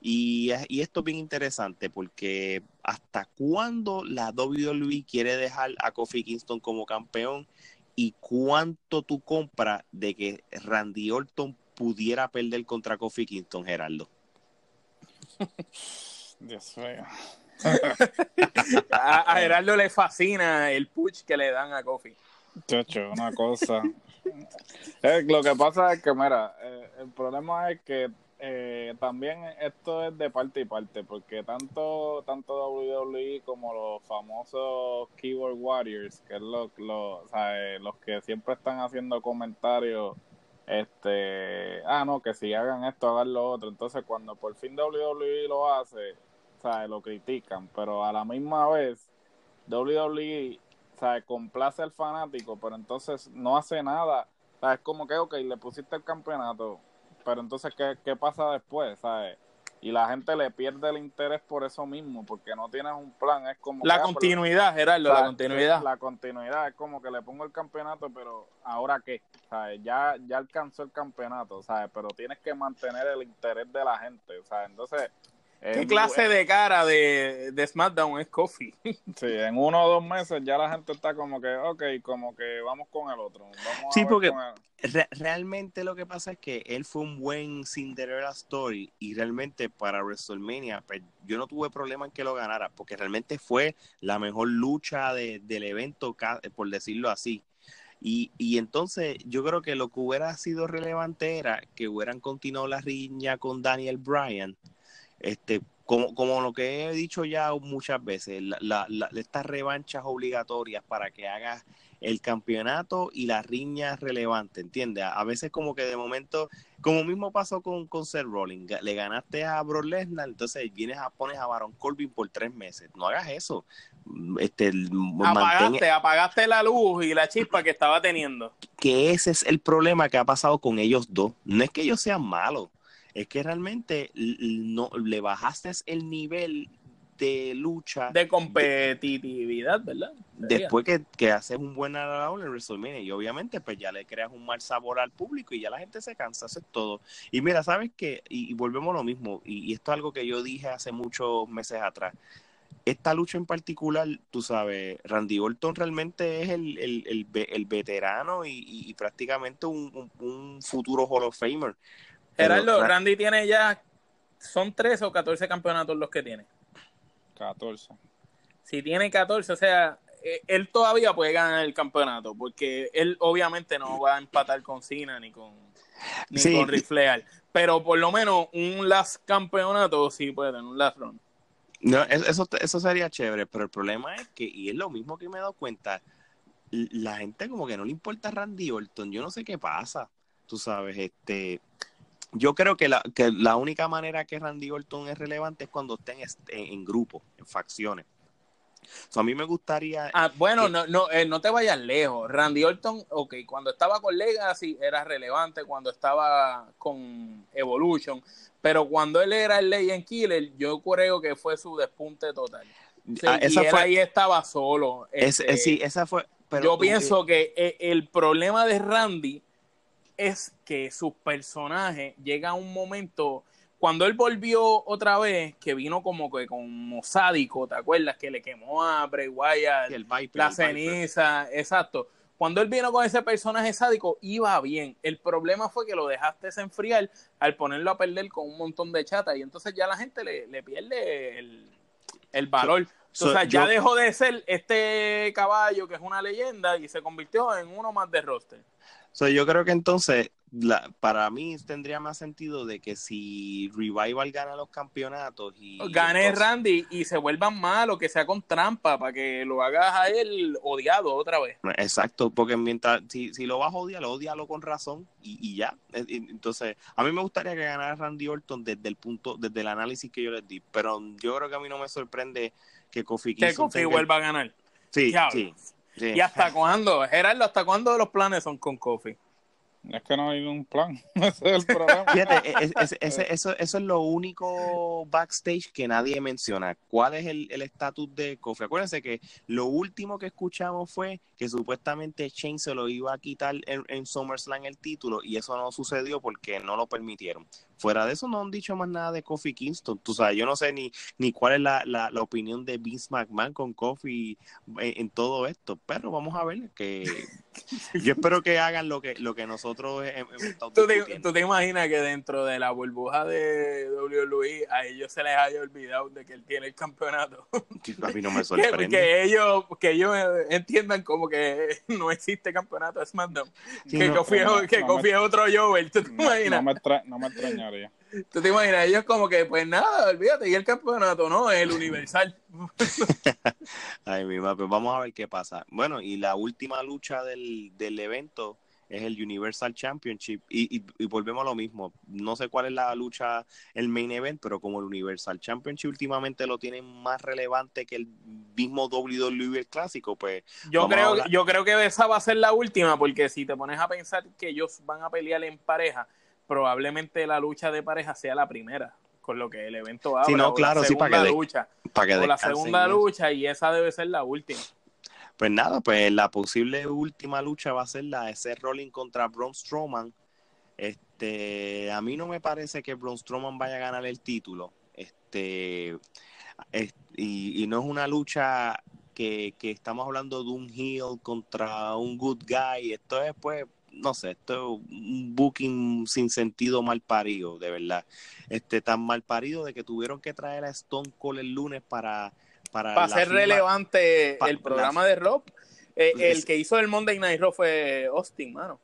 Y, esto es bien interesante porque hasta cuándo la WWE quiere dejar a Kofi Kingston como campeón y cuánto tú compras de que Randy Orton pudiera perder contra Kofi Kingston, Gerardo. Dios mío. a, a, Gerardo le fascina el push que le dan a Kofi. Chacho, una cosa. Eh, lo que pasa es que, mira, eh, el problema es que eh, también esto es de parte y parte, porque tanto tanto WWE como los famosos Keyboard Warriors, que es lo, lo, los que siempre están haciendo comentarios, este, ah, no, que si hagan esto, hagan lo otro. Entonces, cuando por fin WWE lo hace, ¿sabes? lo critican, pero a la misma vez, WWE sea, complace al fanático, pero entonces no hace nada. O sea, es como que, ok, le pusiste el campeonato, pero entonces, ¿qué, qué pasa después? ¿sabes? Y la gente le pierde el interés por eso mismo, porque no tienes un plan. Es como. La ah, pues, continuidad, Gerardo, la continuidad. La continuidad, es como que le pongo el campeonato, pero ¿ahora qué? ¿sabes? Ya, ya alcanzó el campeonato, ¿sabes? Pero tienes que mantener el interés de la gente, ¿sabes? Entonces ¿Qué clase de cara de, de SmackDown es Kofi? Sí, en uno o dos meses ya la gente está como que, ok, como que vamos con el otro. sí, porque realmente lo que pasa es que él fue un buen Cinderella Story y realmente para WrestleMania pues, yo no tuve problema en que lo ganara porque realmente fue la mejor lucha del evento, por decirlo así. Y, y, entonces yo creo que lo que hubiera sido relevante era que hubieran continuado la riña con Daniel Bryan este, como, como lo que he dicho ya muchas veces, la, la, estas revanchas obligatorias para que hagas el campeonato y la riña relevante, ¿entiendes? A veces como que de momento, como mismo pasó con, con Seth Rollins, le ganaste a Brock Lesnar, entonces vienes a pones a Baron Corbin por tres meses, no hagas eso. Este, apagaste, apagaste la luz y la chispa que estaba teniendo. Que ese es el problema que ha pasado con ellos dos. No es que ellos sean malos, es que realmente no le bajaste el nivel de lucha. De competitividad, ¿verdad? Después que, que, haces un buen labor en WrestleMania y obviamente pues ya le creas un mal sabor al público y ya la gente se cansa, hace todo. Y mira, ¿sabes qué? Y, volvemos a lo mismo, y, esto es algo que yo dije hace muchos meses atrás. Esta lucha en particular, tú sabes, Randy Orton realmente es el, el, el, veterano y, prácticamente un, un futuro Hall of Famer. Gerardo, Randy tiene ya, son 13 o 14 campeonatos los que tiene. 14. Si tiene 14, o sea, eh, él todavía puede ganar el campeonato, porque él obviamente no va a empatar con Cena ni con, ni con Rifleal. Pero por lo menos un last campeonato sí puede tener un last run. No, eso, eso sería chévere, pero el problema es que, y es lo mismo que me he dado cuenta, la gente como que no le importa Randy Orton, yo no sé qué pasa, tú sabes, este, yo creo que la, que la única manera que Randy Orton es relevante es cuando estén en, grupo, en facciones. a mí me gustaría. Ah, bueno, no, no, eh, no te vayas lejos. Randy Orton, ok, cuando estaba con Legacy era relevante, cuando estaba con Evolution, pero cuando él era el Legend Killer, yo creo que fue su despunte total. Ah, y él ahí estaba solo. Este, sí, esa fue. yo pienso que eh, el problema de Randy es que su personaje llega a un momento cuando él volvió otra vez, que vino como que como sádico, ¿te acuerdas? Que le quemó a Bray Wyatt, la ceniza, exacto. Cuando él vino con ese personaje sádico, iba bien. El problema fue que lo dejaste enfriar al ponerlo a perder con un montón de chata y entonces ya la gente le, pierde el, valor. o sea, ya dejó de ser este caballo que es una leyenda y se convirtió en uno más de roster. So, yo creo que entonces la, para mí tendría más sentido de que si Revival gana los campeonatos y gane Randy y se vuelvan malos, que sea con trampa para que lo hagas a él odiado otra vez. Exacto, porque mientras si, si lo vas a odiar, odialo con razón y, y ya. E, entonces, a mí me gustaría que ganara Randy Orton desde el punto, desde el análisis que yo les di, pero yo creo que a mí no me sorprende que Kofi Que Kofi vuelva a ganar. Sí, sí, ¿Y hasta cuándo? Gerardo, ¿hasta cuándo los planes son con Kofi? Es que no hay un plan. ese es el problema. Fíjate, eso, eso es lo único backstage que nadie menciona. ¿Cuál es el estatus de Kofi? Acuérdense que lo último que escuchamos fue que supuestamente Shane se lo iba a quitar en, en SummerSlam el título y eso no sucedió porque no lo permitieron. Fuera de eso no han dicho más nada de Kofi Kingston. Tú sabes, yo no sé ni, ni cuál es la, la, opinión de Vince McMahon con Kofi en, en, todo esto, pero vamos a ver que yo espero que hagan lo que lo que nosotros hemos estado ¿Tú te, ¿Tú te imaginas que dentro de la burbuja de WWE a ellos se les haya olvidado de que él tiene el campeonato? A mí no me sorprende. que, que, ellos, que ellos entiendan como que no existe campeonato de SmackDown. que no, Kofi, no, que Kofi es otro Jover. ¿Tú te imaginas? No me, tra extrañaría. ¿Tú te imaginas? Ellos como que, pues nada, olvídate, y el campeonato, ¿no? Es el universal. Ay, mi pues vamos a ver qué pasa. Bueno, y la última lucha del, del evento es el Universal Championship y, y, volvemos a lo mismo. No sé cuál es la lucha, el main event, pero como el Universal Championship últimamente lo tienen más relevante que el mismo WWE clásico, pues... Yo creo, yo creo que esa va a ser la última, porque si te pones a pensar que ellos van a pelear en pareja, probablemente la lucha de pareja sea la primera, con lo que el evento habla. Sí, no, claro, sí, para que, lucha, para que o la segunda lucha y esa debe ser la última. Pues nada, pues la posible última lucha va a ser la de Seth Rollins contra Braun Strowman. Este, a mí no me parece que Braun Strowman vaya a ganar el título. Este, y, y, no es una lucha que, que, estamos hablando de un heel contra un good guy. Esto es pues no sé, esto es un booking sin sentido mal parido, de verdad. Este, tan mal parido de que tuvieron que traer a Stone Cold el lunes para... Para, para hacer relevante el programa de Rob. Eh, el que hizo el Monday Night Raw fue Austin, mano.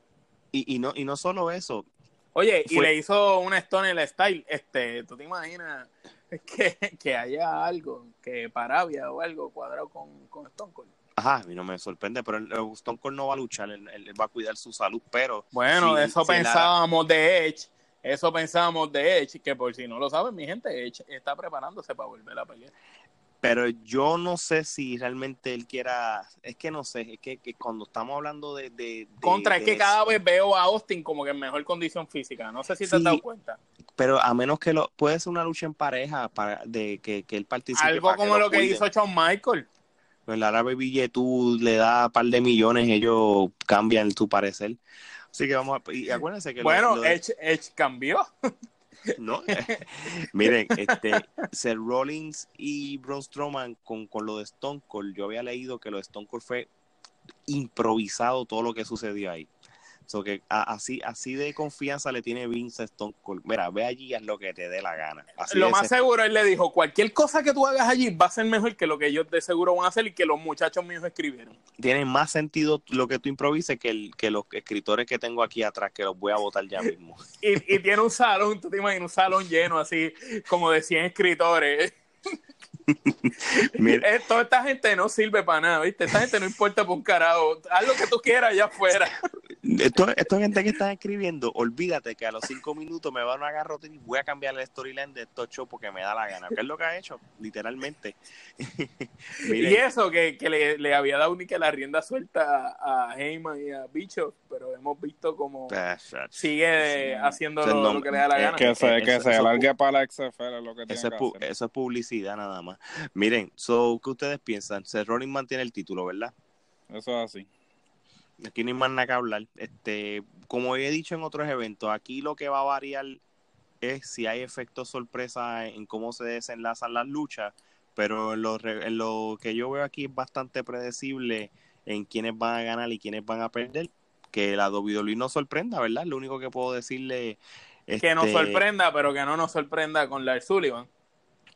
Y, y, no, y no solo eso. Oye, y le hizo una Stone en el style. Este, ¿Tú te imaginas que, que haya algo, que Parabia o algo cuadrado con, con Stone Cold? Ajá, a mí no me sorprende, pero el, Stone Cold no va a luchar, él, va a cuidar su salud, pero... Bueno, eso pensábamos de Edge, eso pensábamos de Edge, que por si no lo saben, mi gente, Edge está preparándose para volver a pelear. Pero yo no sé si realmente él quiera, es que no sé, es que, cuando estamos hablando de... de, Contra, es que cada vez veo a Austin como que en mejor condición física, no sé si te has dado cuenta. Pero a menos que lo, puede ser una lucha en pareja para de que, que él participe. Algo como lo, que hizo Shawn Michael el árabe Ville tú le das un par de millones, ellos cambian tu parecer. Así que vamos a, y acuérdense que bueno, lo, Edge, Edge, cambió. No, miren, este, Seth Rollins y Braun Strowman con, con lo de Stone Cold, yo había leído que lo de Stone Cold fue improvisado todo lo que sucedió ahí. So que así, así de confianza le tiene Vince Stone Cold. Mira, ve allí y haz lo que te dé la gana. lo más seguro, él le dijo, cualquier cosa que tú hagas allí va a ser mejor que lo que ellos de seguro van a hacer y que los muchachos míos escribieron. Tiene más sentido lo que tú improvises que, el, que los escritores que tengo aquí atrás, que los voy a votar ya mismo. y, y tiene un salón, tú te imaginas, un salón lleno así, como de 100 escritores. Eh, toda esta gente no sirve para nada, ¿viste? Esta gente no importa por un carajo. Haz lo que tú quieras allá afuera. Esto, esto gente que está escribiendo, olvídate que a los cinco minutos me van a agarrar y voy a cambiar el storyline de estos shows porque me da la gana. ¿Qué es lo que ha hecho? Literalmente. y eso, que, que le, le, había dado ni que la rienda suelta a Heyman y a Bicho, pero hemos visto como sigue haciendo lo, que le da la gana. Que se, que se alargue para la XFL es lo que tiene eso, que hacer. eso es publicidad nada más. Miren, so, ¿qué ustedes piensan? Seth Rollins mantiene el título, ¿verdad? Eso es así. Aquí no hay más nada que hablar. Este, como he dicho en otros eventos, aquí lo que va a variar es si hay efectos sorpresa en cómo se desenlazan las luchas, pero en lo, en lo que yo veo aquí es bastante predecible en quiénes van a ganar y quiénes van a perder. Que la WWE no sorprenda, ¿verdad? Lo único que puedo decirle es que nos este, sorprenda, pero que no nos sorprenda con la Sullivan.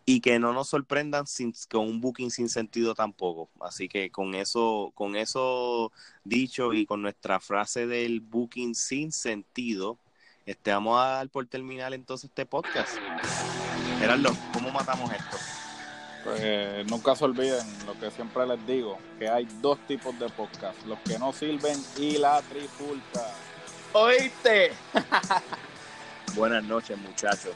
Y que no nos sorprendan sin, con un booking sin sentido tampoco. Así que con eso, con eso dicho y con nuestra frase del booking sin sentido, este, vamos a dar por terminar entonces este podcast. Gerardo, ¿cómo matamos esto? Pues nunca se olviden lo que siempre les digo, que hay dos tipos de podcast, los que no sirven y la trifulca. ¿Oíste? Buenas noches, muchachos.